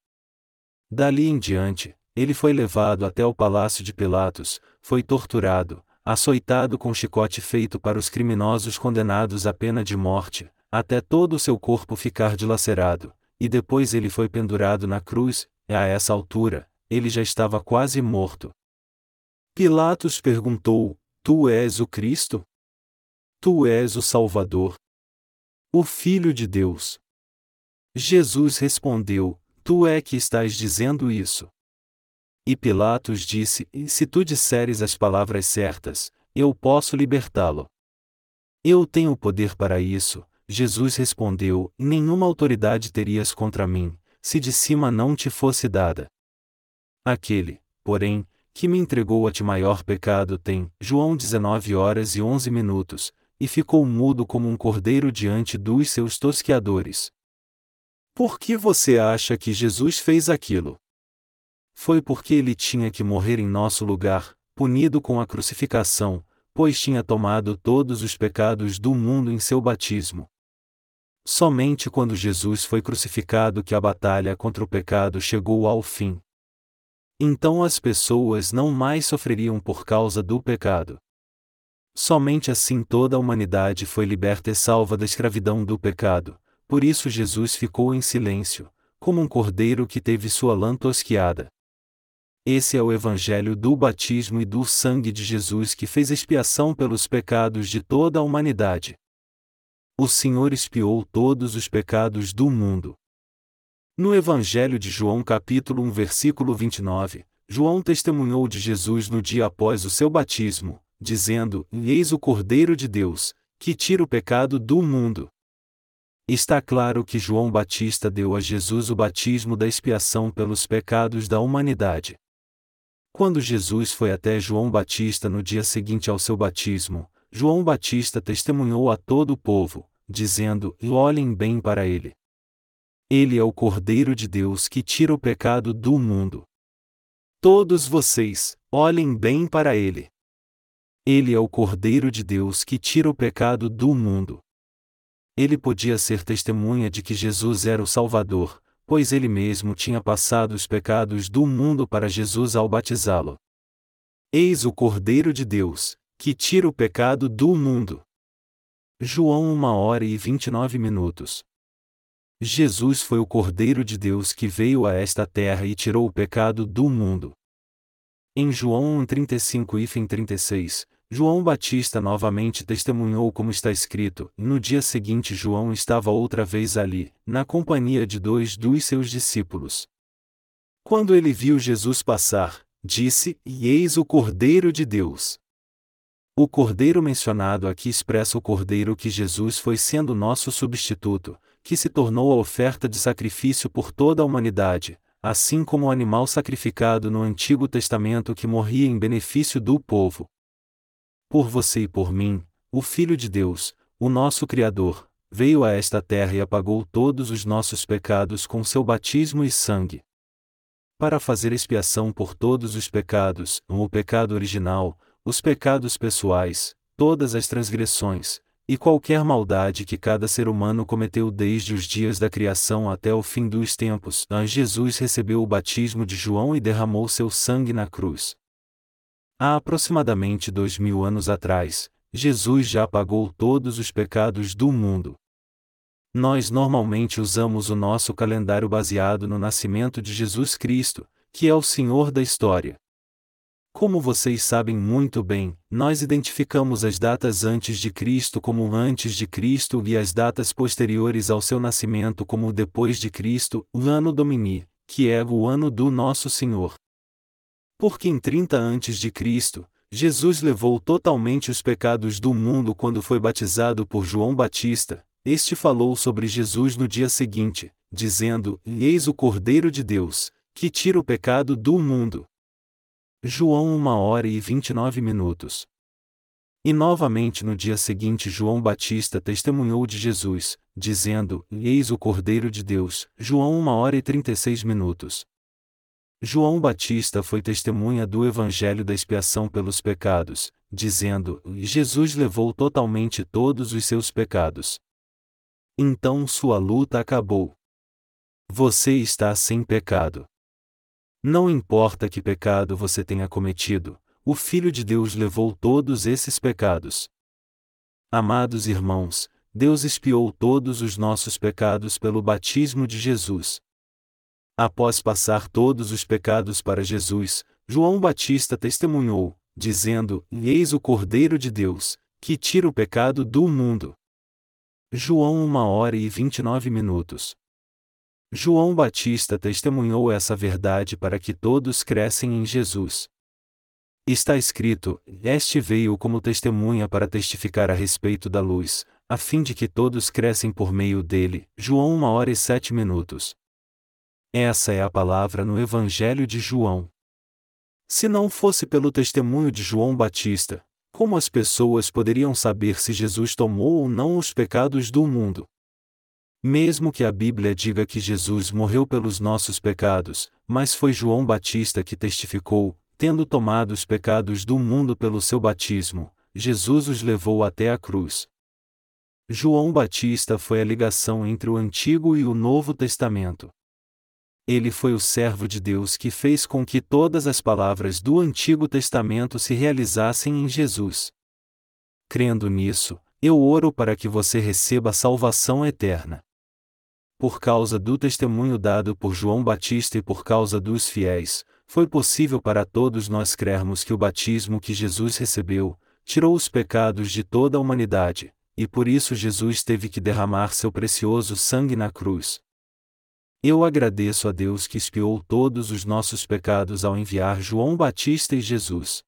Speaker 1: Dali em diante, ele foi levado até o palácio de Pilatos, foi torturado, açoitado com chicote feito para os criminosos condenados à pena de morte, até todo o seu corpo ficar dilacerado, e depois ele foi pendurado na cruz, e a essa altura, ele já estava quase morto. Pilatos perguntou: Tu és o Cristo? Tu és o Salvador? O Filho de Deus? Jesus respondeu: Tu é que estás dizendo isso. E Pilatos disse: Se tu disseres as palavras certas, eu posso libertá-lo. Eu tenho poder para isso, Jesus respondeu: Nenhuma autoridade terias contra mim, se de cima não te fosse dada. Aquele, porém, que me entregou a ti maior pecado tem, João 19 horas e 11 minutos, e ficou mudo como um cordeiro diante dos seus tosqueadores. Por que você acha que Jesus fez aquilo? Foi porque ele tinha que morrer em nosso lugar, punido com a crucificação, pois tinha tomado todos os pecados do mundo em seu batismo. Somente quando Jesus foi crucificado que a batalha contra o pecado chegou ao fim, então as pessoas não mais sofreriam por causa do pecado. Somente assim toda a humanidade foi liberta e salva da escravidão do pecado, por isso Jesus ficou em silêncio, como um cordeiro que teve sua lã tosquiada. Esse é o Evangelho do batismo e do sangue de Jesus que fez expiação pelos pecados de toda a humanidade. O Senhor expiou todos os pecados do mundo. No Evangelho de João, capítulo 1, versículo 29, João testemunhou de Jesus no dia após o seu batismo, dizendo: Eis o Cordeiro de Deus, que tira o pecado do mundo. Está claro que João Batista deu a Jesus o batismo da expiação pelos pecados da humanidade. Quando Jesus foi até João Batista no dia seguinte ao seu batismo, João Batista testemunhou a todo o povo, dizendo: Olhem bem para ele. Ele é o Cordeiro de Deus que tira o pecado do mundo. Todos vocês, olhem bem para ele. Ele é o Cordeiro de Deus que tira o pecado do mundo. Ele podia ser testemunha de que Jesus era o Salvador, pois ele mesmo tinha passado os pecados do mundo para Jesus ao batizá-lo. Eis o Cordeiro de Deus, que tira o pecado do mundo. João 1 hora e 29 minutos. Jesus foi o Cordeiro de Deus que veio a esta terra e tirou o pecado do mundo. Em João 1:35 e 36, João Batista novamente testemunhou como está escrito, no dia seguinte João estava outra vez ali, na companhia de dois dos seus discípulos. Quando ele viu Jesus passar, disse: E eis o Cordeiro de Deus. O cordeiro mencionado aqui expressa o cordeiro que Jesus foi sendo nosso substituto, que se tornou a oferta de sacrifício por toda a humanidade, assim como o animal sacrificado no Antigo Testamento que morria em benefício do povo. Por você e por mim, o Filho de Deus, o nosso Criador, veio a esta terra e apagou todos os nossos pecados com seu batismo e sangue. Para fazer expiação por todos os pecados, o pecado original, os pecados pessoais, todas as transgressões, e qualquer maldade que cada ser humano cometeu desde os dias da criação até o fim dos tempos, Jesus recebeu o batismo de João e derramou seu sangue na cruz. Há aproximadamente dois mil anos atrás, Jesus já pagou todos os pecados do mundo. Nós normalmente usamos o nosso calendário baseado no nascimento de Jesus Cristo, que é o Senhor da história. Como vocês sabem muito bem, nós identificamos as datas antes de Cristo como antes de Cristo e as datas posteriores ao seu nascimento como depois de Cristo, o ano Domini, que é o ano do nosso Senhor. Porque em 30 antes de Cristo, Jesus levou totalmente os pecados do mundo quando foi batizado por João Batista. Este falou sobre Jesus no dia seguinte, dizendo: Eis o Cordeiro de Deus, que tira o pecado do mundo. João 1 hora e 29 minutos. E novamente no dia seguinte João Batista testemunhou de Jesus, dizendo: Eis o Cordeiro de Deus. João 1 hora e 36 minutos. João Batista foi testemunha do Evangelho da expiação pelos pecados, dizendo: Jesus levou totalmente todos os seus pecados. Então sua luta acabou. Você está sem pecado. Não importa que pecado você tenha cometido, o Filho de Deus levou todos esses pecados. Amados irmãos, Deus expiou todos os nossos pecados pelo batismo de Jesus. Após passar todos os pecados para Jesus, João Batista testemunhou, dizendo: Eis o Cordeiro de Deus, que tira o pecado do mundo. João 1 hora e 29 minutos. João Batista testemunhou essa verdade para que todos crescem em Jesus. Está escrito: Este veio como testemunha para testificar a respeito da luz, a fim de que todos crescem por meio dele. João 1 hora e 7 minutos. Essa é a palavra no Evangelho de João. Se não fosse pelo testemunho de João Batista, como as pessoas poderiam saber se Jesus tomou ou não os pecados do mundo? Mesmo que a Bíblia diga que Jesus morreu pelos nossos pecados, mas foi João Batista que testificou, tendo tomado os pecados do mundo pelo seu batismo, Jesus os levou até a cruz. João Batista foi a ligação entre o Antigo e o Novo Testamento. Ele foi o servo de Deus que fez com que todas as palavras do Antigo Testamento se realizassem em Jesus. Crendo nisso, eu oro para que você receba salvação eterna. Por causa do testemunho dado por João Batista e por causa dos fiéis, foi possível para todos nós crermos que o batismo que Jesus recebeu, tirou os pecados de toda a humanidade, e por isso Jesus teve que derramar seu precioso sangue na cruz. Eu agradeço a Deus que expiou todos os nossos pecados ao enviar João Batista e Jesus.